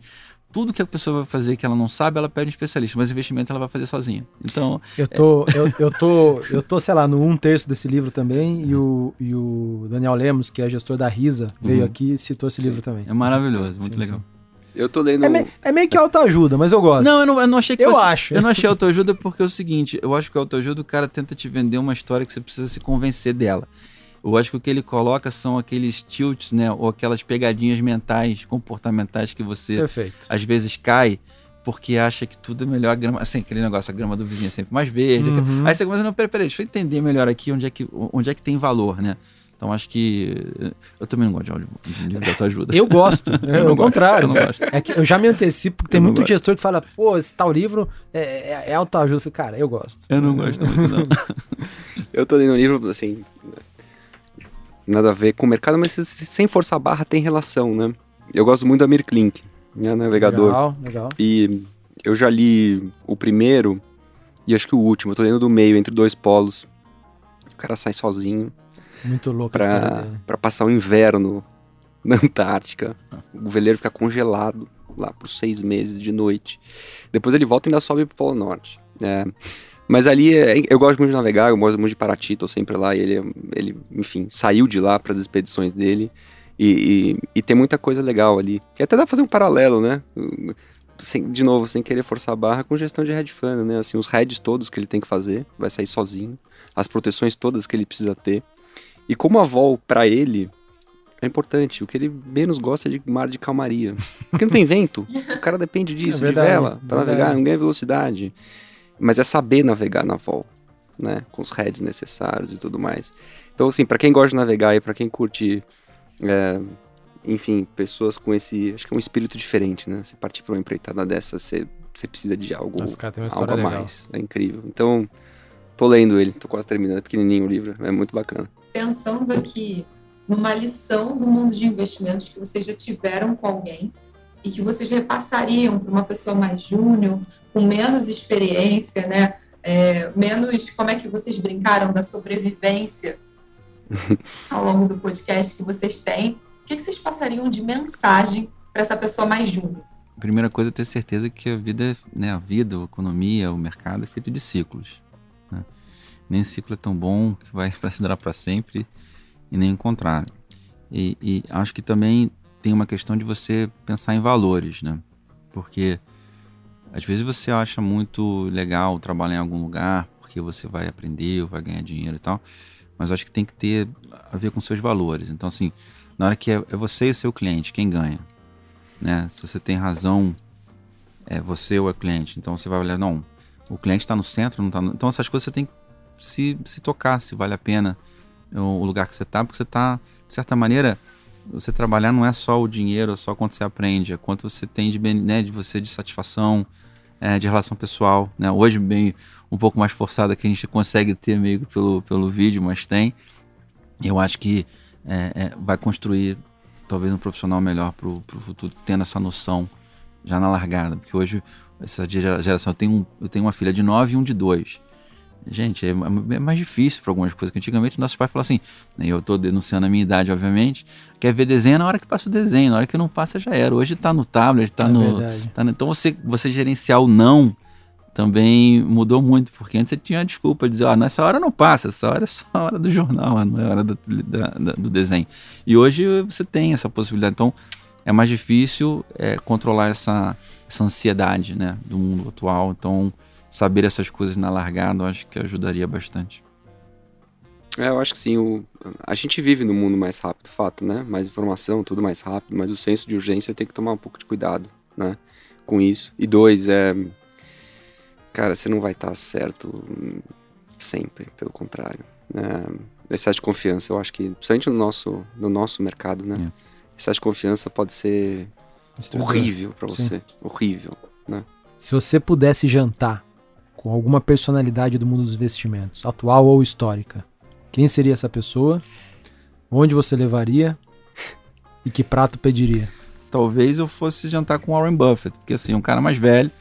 tudo que a pessoa vai fazer que ela não sabe, ela pede um especialista, mas investimento ela vai fazer sozinha. Então. Eu tô, é... eu, eu, tô, eu tô, sei lá, no um terço desse livro também, e o, e o Daniel Lemos, que é gestor da Risa, veio uhum. aqui e citou esse livro também. É maravilhoso, muito sim, legal. Sim. Eu tô lendo. É, me, é meio que autoajuda, mas eu gosto. Não, eu não, eu não achei que Eu fosse, acho. Eu não achei autoajuda porque é o seguinte: eu acho que autoajuda o cara tenta te vender uma história que você precisa se convencer dela. Eu acho que o que ele coloca são aqueles tilts, né? Ou aquelas pegadinhas mentais, comportamentais que você Perfeito. às vezes cai porque acha que tudo é melhor. A grama, assim, aquele negócio, a grama do vizinho é sempre mais verde. Uhum. Aí você começa, não, peraí, peraí, deixa eu entender melhor aqui onde é que, onde é que tem valor, né? Então acho que. Eu também não gosto de áudio de livro. Eu gosto. <laughs> É o contrário. Eu, não gosto. É que eu já me antecipo, porque tem muito gosto. gestor que fala, pô, esse tal livro é, é, é autoajuda. Eu falei, cara, eu gosto. Eu não gosto muito, não. <laughs> eu tô lendo um livro, assim, nada a ver com o mercado, mas sem forçar a barra tem relação, né? Eu gosto muito da Mir Klink, né, navegador. Legal, legal. E eu já li o primeiro e acho que o último. Eu tô lendo do meio, entre dois polos. O cara sai sozinho. Muito louco pra, pra passar o inverno na Antártica. O veleiro fica congelado lá por seis meses de noite. Depois ele volta e ainda sobe pro Polo Norte. É. Mas ali é, eu gosto muito de navegar, eu gosto muito de Paraty, tô sempre lá. E ele, ele enfim, saiu de lá para as expedições dele. E, e, e, tem muita coisa legal ali. E até dá pra fazer um paralelo, né? Sem, de novo, sem querer forçar a barra com gestão de hedge fund, né? Assim, os heads todos que ele tem que fazer, vai sair sozinho. As proteções todas que ele precisa ter. E como a vol para ele é importante. O que ele menos gosta é de mar de calmaria. Porque não tem vento. O cara depende disso, é verdade, de vela, para navegar, não ganha velocidade mas é saber navegar na vol, né? Com os heads necessários e tudo mais. Então, assim, para quem gosta de navegar e para quem curte, é, enfim, pessoas com esse, acho que é um espírito diferente, né? Você partir para uma empreitada dessa, você, você precisa de algo, algo a mais. É incrível. Então, tô lendo ele, tô quase terminando, é pequenininho o livro, é muito bacana. Pensando aqui numa lição do mundo de investimentos que vocês já tiveram com alguém e que vocês repassariam para uma pessoa mais júnior, com menos experiência, né? é, menos como é que vocês brincaram da sobrevivência <laughs> ao longo do podcast que vocês têm, o que, que vocês passariam de mensagem para essa pessoa mais júnior? Primeira coisa é ter certeza que a vida, né, a vida, a economia, o mercado é feito de ciclos. Né? Nem ciclo é tão bom que vai <laughs> durar para sempre e nem o contrário. E, e, acho que também tem uma questão de você pensar em valores, né? Porque às vezes você acha muito legal trabalhar em algum lugar porque você vai aprender, vai ganhar dinheiro e tal, mas acho que tem que ter a ver com seus valores. Então, assim, na hora que é, é você e o seu cliente, quem ganha? Né? Se você tem razão, é você ou é cliente. Então você vai olhar, não, o cliente está no centro, não está no... Então essas coisas você tem que se, se tocar, se vale a pena o lugar que você está, porque você está, de certa maneira, você trabalhar não é só o dinheiro, é só quanto você aprende, é quanto você tem de, né, de você de satisfação, é, de relação pessoal. Né? Hoje, bem um pouco mais forçada que a gente consegue ter meio pelo, pelo vídeo, mas tem. Eu acho que é, é, vai construir talvez um profissional melhor para o futuro, tendo essa noção já na largada. Porque hoje, essa geração, eu tenho, um, eu tenho uma filha de 9 e um de 2. Gente, é, é mais difícil para algumas coisas. Que antigamente nossos pais falavam assim, né, eu estou denunciando a minha idade, obviamente, quer ver desenho na hora que passa o desenho, na hora que não passa já era. Hoje está no tablet, está é no, tá no, Então você, você gerenciar o não também mudou muito, porque antes você tinha a desculpa de dizer, ah, nessa hora não passa, essa hora é só a hora do jornal, não é a hora do, da, da, do desenho. E hoje você tem essa possibilidade. Então é mais difícil é, controlar essa, essa ansiedade né, do mundo atual. Então saber essas coisas na largada, eu acho que ajudaria bastante. É, eu acho que sim. O, a gente vive no mundo mais rápido, fato, né? Mais informação, tudo mais rápido, mas o senso de urgência tem que tomar um pouco de cuidado, né? Com isso. E dois, é. Cara, você não vai estar certo sempre, pelo contrário. É, excesso de confiança, eu acho que, principalmente no nosso, no nosso mercado, né? É. Excesso de confiança pode ser horrível para você. Sim. Horrível, né? Se você pudesse jantar com alguma personalidade do mundo dos investimentos, atual ou histórica, quem seria essa pessoa? Onde você levaria? E que prato pediria? Talvez eu fosse jantar com Warren Buffett, porque assim, um cara mais velho,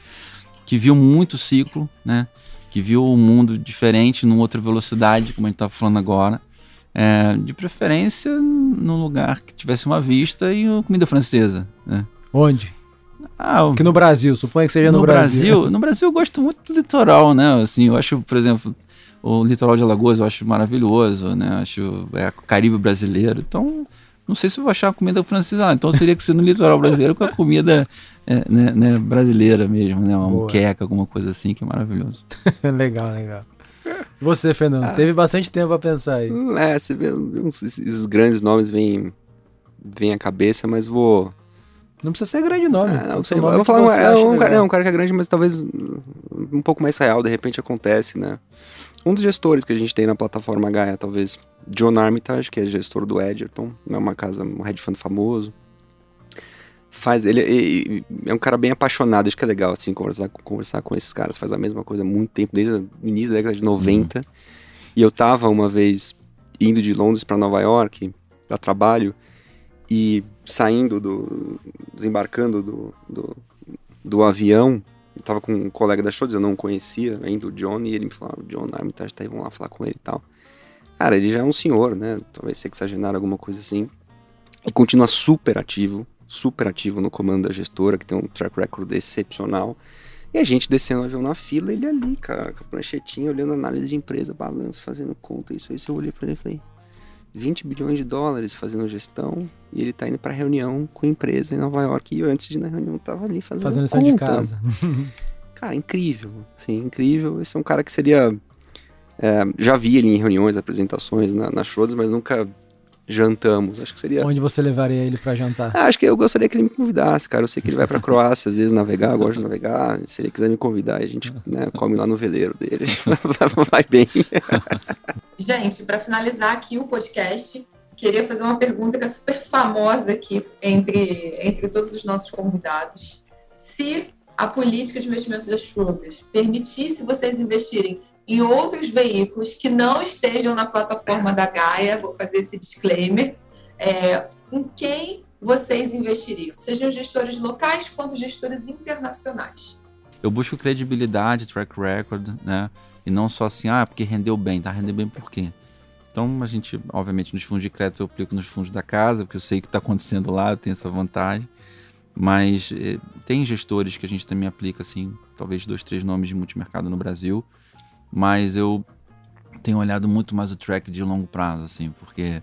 que viu muito ciclo, né? Que viu o um mundo diferente, numa outra velocidade, como a gente está falando agora. É, de preferência num lugar que tivesse uma vista e uma comida francesa. Né? Onde? Ah, Aqui no Brasil, suponha que seja no, no Brasil. Brasil. No Brasil eu gosto muito do litoral, né? Assim, eu acho, por exemplo, o litoral de Alagoas eu acho maravilhoso, né? Acho é o Caribe brasileiro. Então, não sei se eu vou achar a comida francesa lá. Então teria que ser no litoral brasileiro com a comida é, né, né, brasileira mesmo, né? Uma muqueca, alguma coisa assim, que é maravilhoso. <laughs> legal, legal. Você, Fernando, ah, teve bastante tempo para pensar aí. É, você vê, esses grandes nomes vêm, vêm à cabeça, mas vou não precisa ser grande nome. É, não, sei, nome eu vou falar, é um, cara, é um cara que é grande, mas talvez um pouco mais real, de repente acontece, né? Um dos gestores que a gente tem na plataforma Gaia, talvez John Armitage, que é gestor do Edgerton, é uma casa, um hedge fund famoso. Faz, ele, ele, é um cara bem apaixonado, acho que é legal, assim, conversar, conversar com esses caras. Faz a mesma coisa há muito tempo, desde o início da década de 90. Uhum. E eu tava uma vez indo de Londres para Nova York, a trabalho, e saindo do. desembarcando do, do, do avião, eu tava com um colega da Schultz, eu não conhecia ainda o John, e ele me falou: ah, o John Armitage tá aí, vamos lá falar com ele e tal. Cara, ele já é um senhor, né? Talvez sexagenário, alguma coisa assim. E continua super ativo, super ativo no comando da gestora, que tem um track record excepcional. E a gente descendo o avião na fila, ele ali, cara, com a pranchetinha, olhando análise de empresa, balanço, fazendo conta, isso aí. Eu olhei pra ele e falei, 20 bilhões de dólares fazendo gestão e ele tá indo para reunião com a empresa em Nova York e antes de ir na reunião tava ali fazendo fazendo isso de casa. <laughs> cara, incrível, sim, incrível. Esse é um cara que seria é, já vi ele em reuniões, apresentações na, na Schroeder, mas nunca jantamos. Acho que seria. Onde você levaria ele para jantar? Ah, acho que eu gostaria que ele me convidasse, cara. Eu sei que ele vai para Croácia às vezes navegar, gosta de navegar. Se ele quiser me convidar, a gente né, come lá no veleiro dele. <laughs> vai bem. <laughs> gente, para finalizar aqui o podcast, queria fazer uma pergunta que é super famosa aqui entre, entre todos os nossos convidados. Se a política de investimentos das frutas permitisse vocês investirem em outros veículos que não estejam na plataforma da Gaia, vou fazer esse disclaimer, é, em quem vocês investiriam, sejam gestores locais quanto gestores internacionais? Eu busco credibilidade, track record, né? E não só assim, ah, porque rendeu bem, tá rendendo bem por quê? Então a gente, obviamente, nos fundos de crédito eu aplico nos fundos da casa, porque eu sei o que está acontecendo lá, eu tenho essa vantagem. Mas eh, tem gestores que a gente também aplica, assim, talvez dois, três nomes de multimercado no Brasil. Mas eu tenho olhado muito mais o track de longo prazo, assim, porque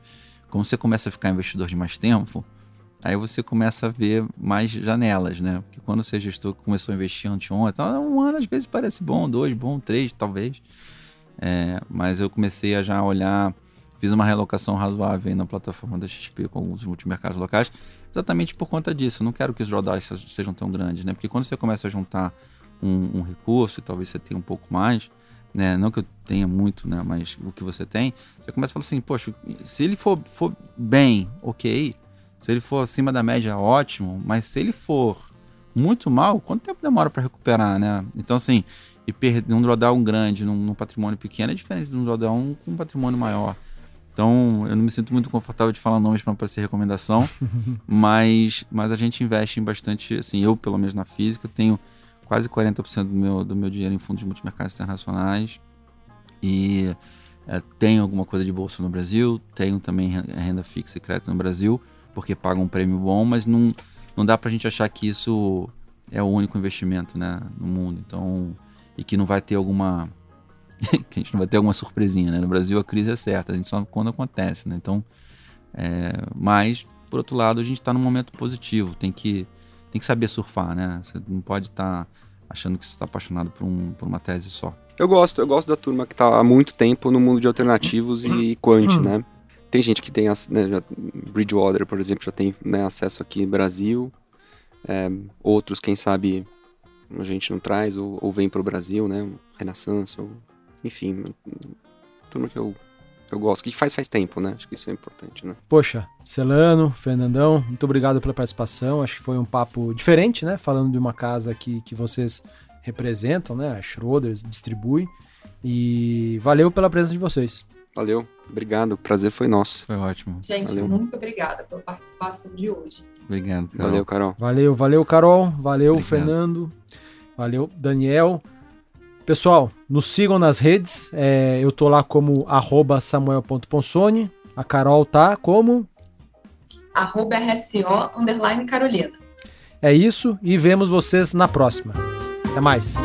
como você começa a ficar investidor de mais tempo, aí você começa a ver mais janelas, né? Porque quando você é gestor começou a investir anteontem, então, um ano às vezes parece bom, dois, bom, três, talvez. É, mas eu comecei a já olhar, fiz uma relocação razoável na plataforma da XP com alguns multimercados locais, exatamente por conta disso. Eu não quero que os drawdowns sejam tão grandes, né? Porque quando você começa a juntar um, um recurso, e talvez você tenha um pouco mais, né? Não que eu tenha muito, né? Mas o que você tem, você começa a falar assim, poxa, se ele for, for bem, ok. Se ele for acima da média, ótimo. Mas se ele for muito mal, quanto tempo demora para recuperar, né? Então, assim, e perder um drawdown grande num, num, patrimônio pequeno é diferente de um drawdown com um patrimônio maior. Então, eu não me sinto muito confortável de falar nomes para parecer recomendação, <laughs> mas, mas a gente investe em bastante, assim, eu, pelo menos na física, tenho quase 40% do meu, do meu dinheiro em fundos multimercados internacionais e é, tenho alguma coisa de bolsa no Brasil, tenho também renda fixa e crédito no Brasil, porque paga um prêmio bom, mas não, não dá para a gente achar que isso é o único investimento né, no mundo. Então, e que não vai ter alguma <laughs> que a gente não vai ter alguma surpresinha, né? No Brasil a crise é certa, a gente só quando acontece, né? Então, é, mas por outro lado a gente está num momento positivo, tem que tem que saber surfar, né? Você não pode estar tá achando que você está apaixonado por, um, por uma tese só. Eu gosto, eu gosto da turma que está há muito tempo no mundo de alternativos e quant, né? Tem gente que tem, né, já, Bridgewater, por exemplo, já tem né, acesso aqui no Brasil. É, outros, quem sabe, a gente não traz ou, ou vem para o Brasil, né? Renaissance, ou, enfim, turma que eu eu gosto, que faz faz tempo, né? Acho que isso é importante, né? Poxa, Celano, Fernandão, muito obrigado pela participação. Acho que foi um papo diferente, né? Falando de uma casa que, que vocês representam, né? A Schroders distribui. E valeu pela presença de vocês. Valeu, obrigado. O prazer foi nosso. Foi ótimo. Gente, valeu. muito obrigada pela participação de hoje. Obrigado. Carol. Valeu, Carol. Valeu, valeu, Carol. Valeu, Obrigado. Fernando. Valeu, Daniel. Pessoal, nos sigam nas redes. É, eu tô lá como arroba samuel.ponsone. A Carol tá como? Arroba RSO, underline Carolina. É isso e vemos vocês na próxima. Até mais.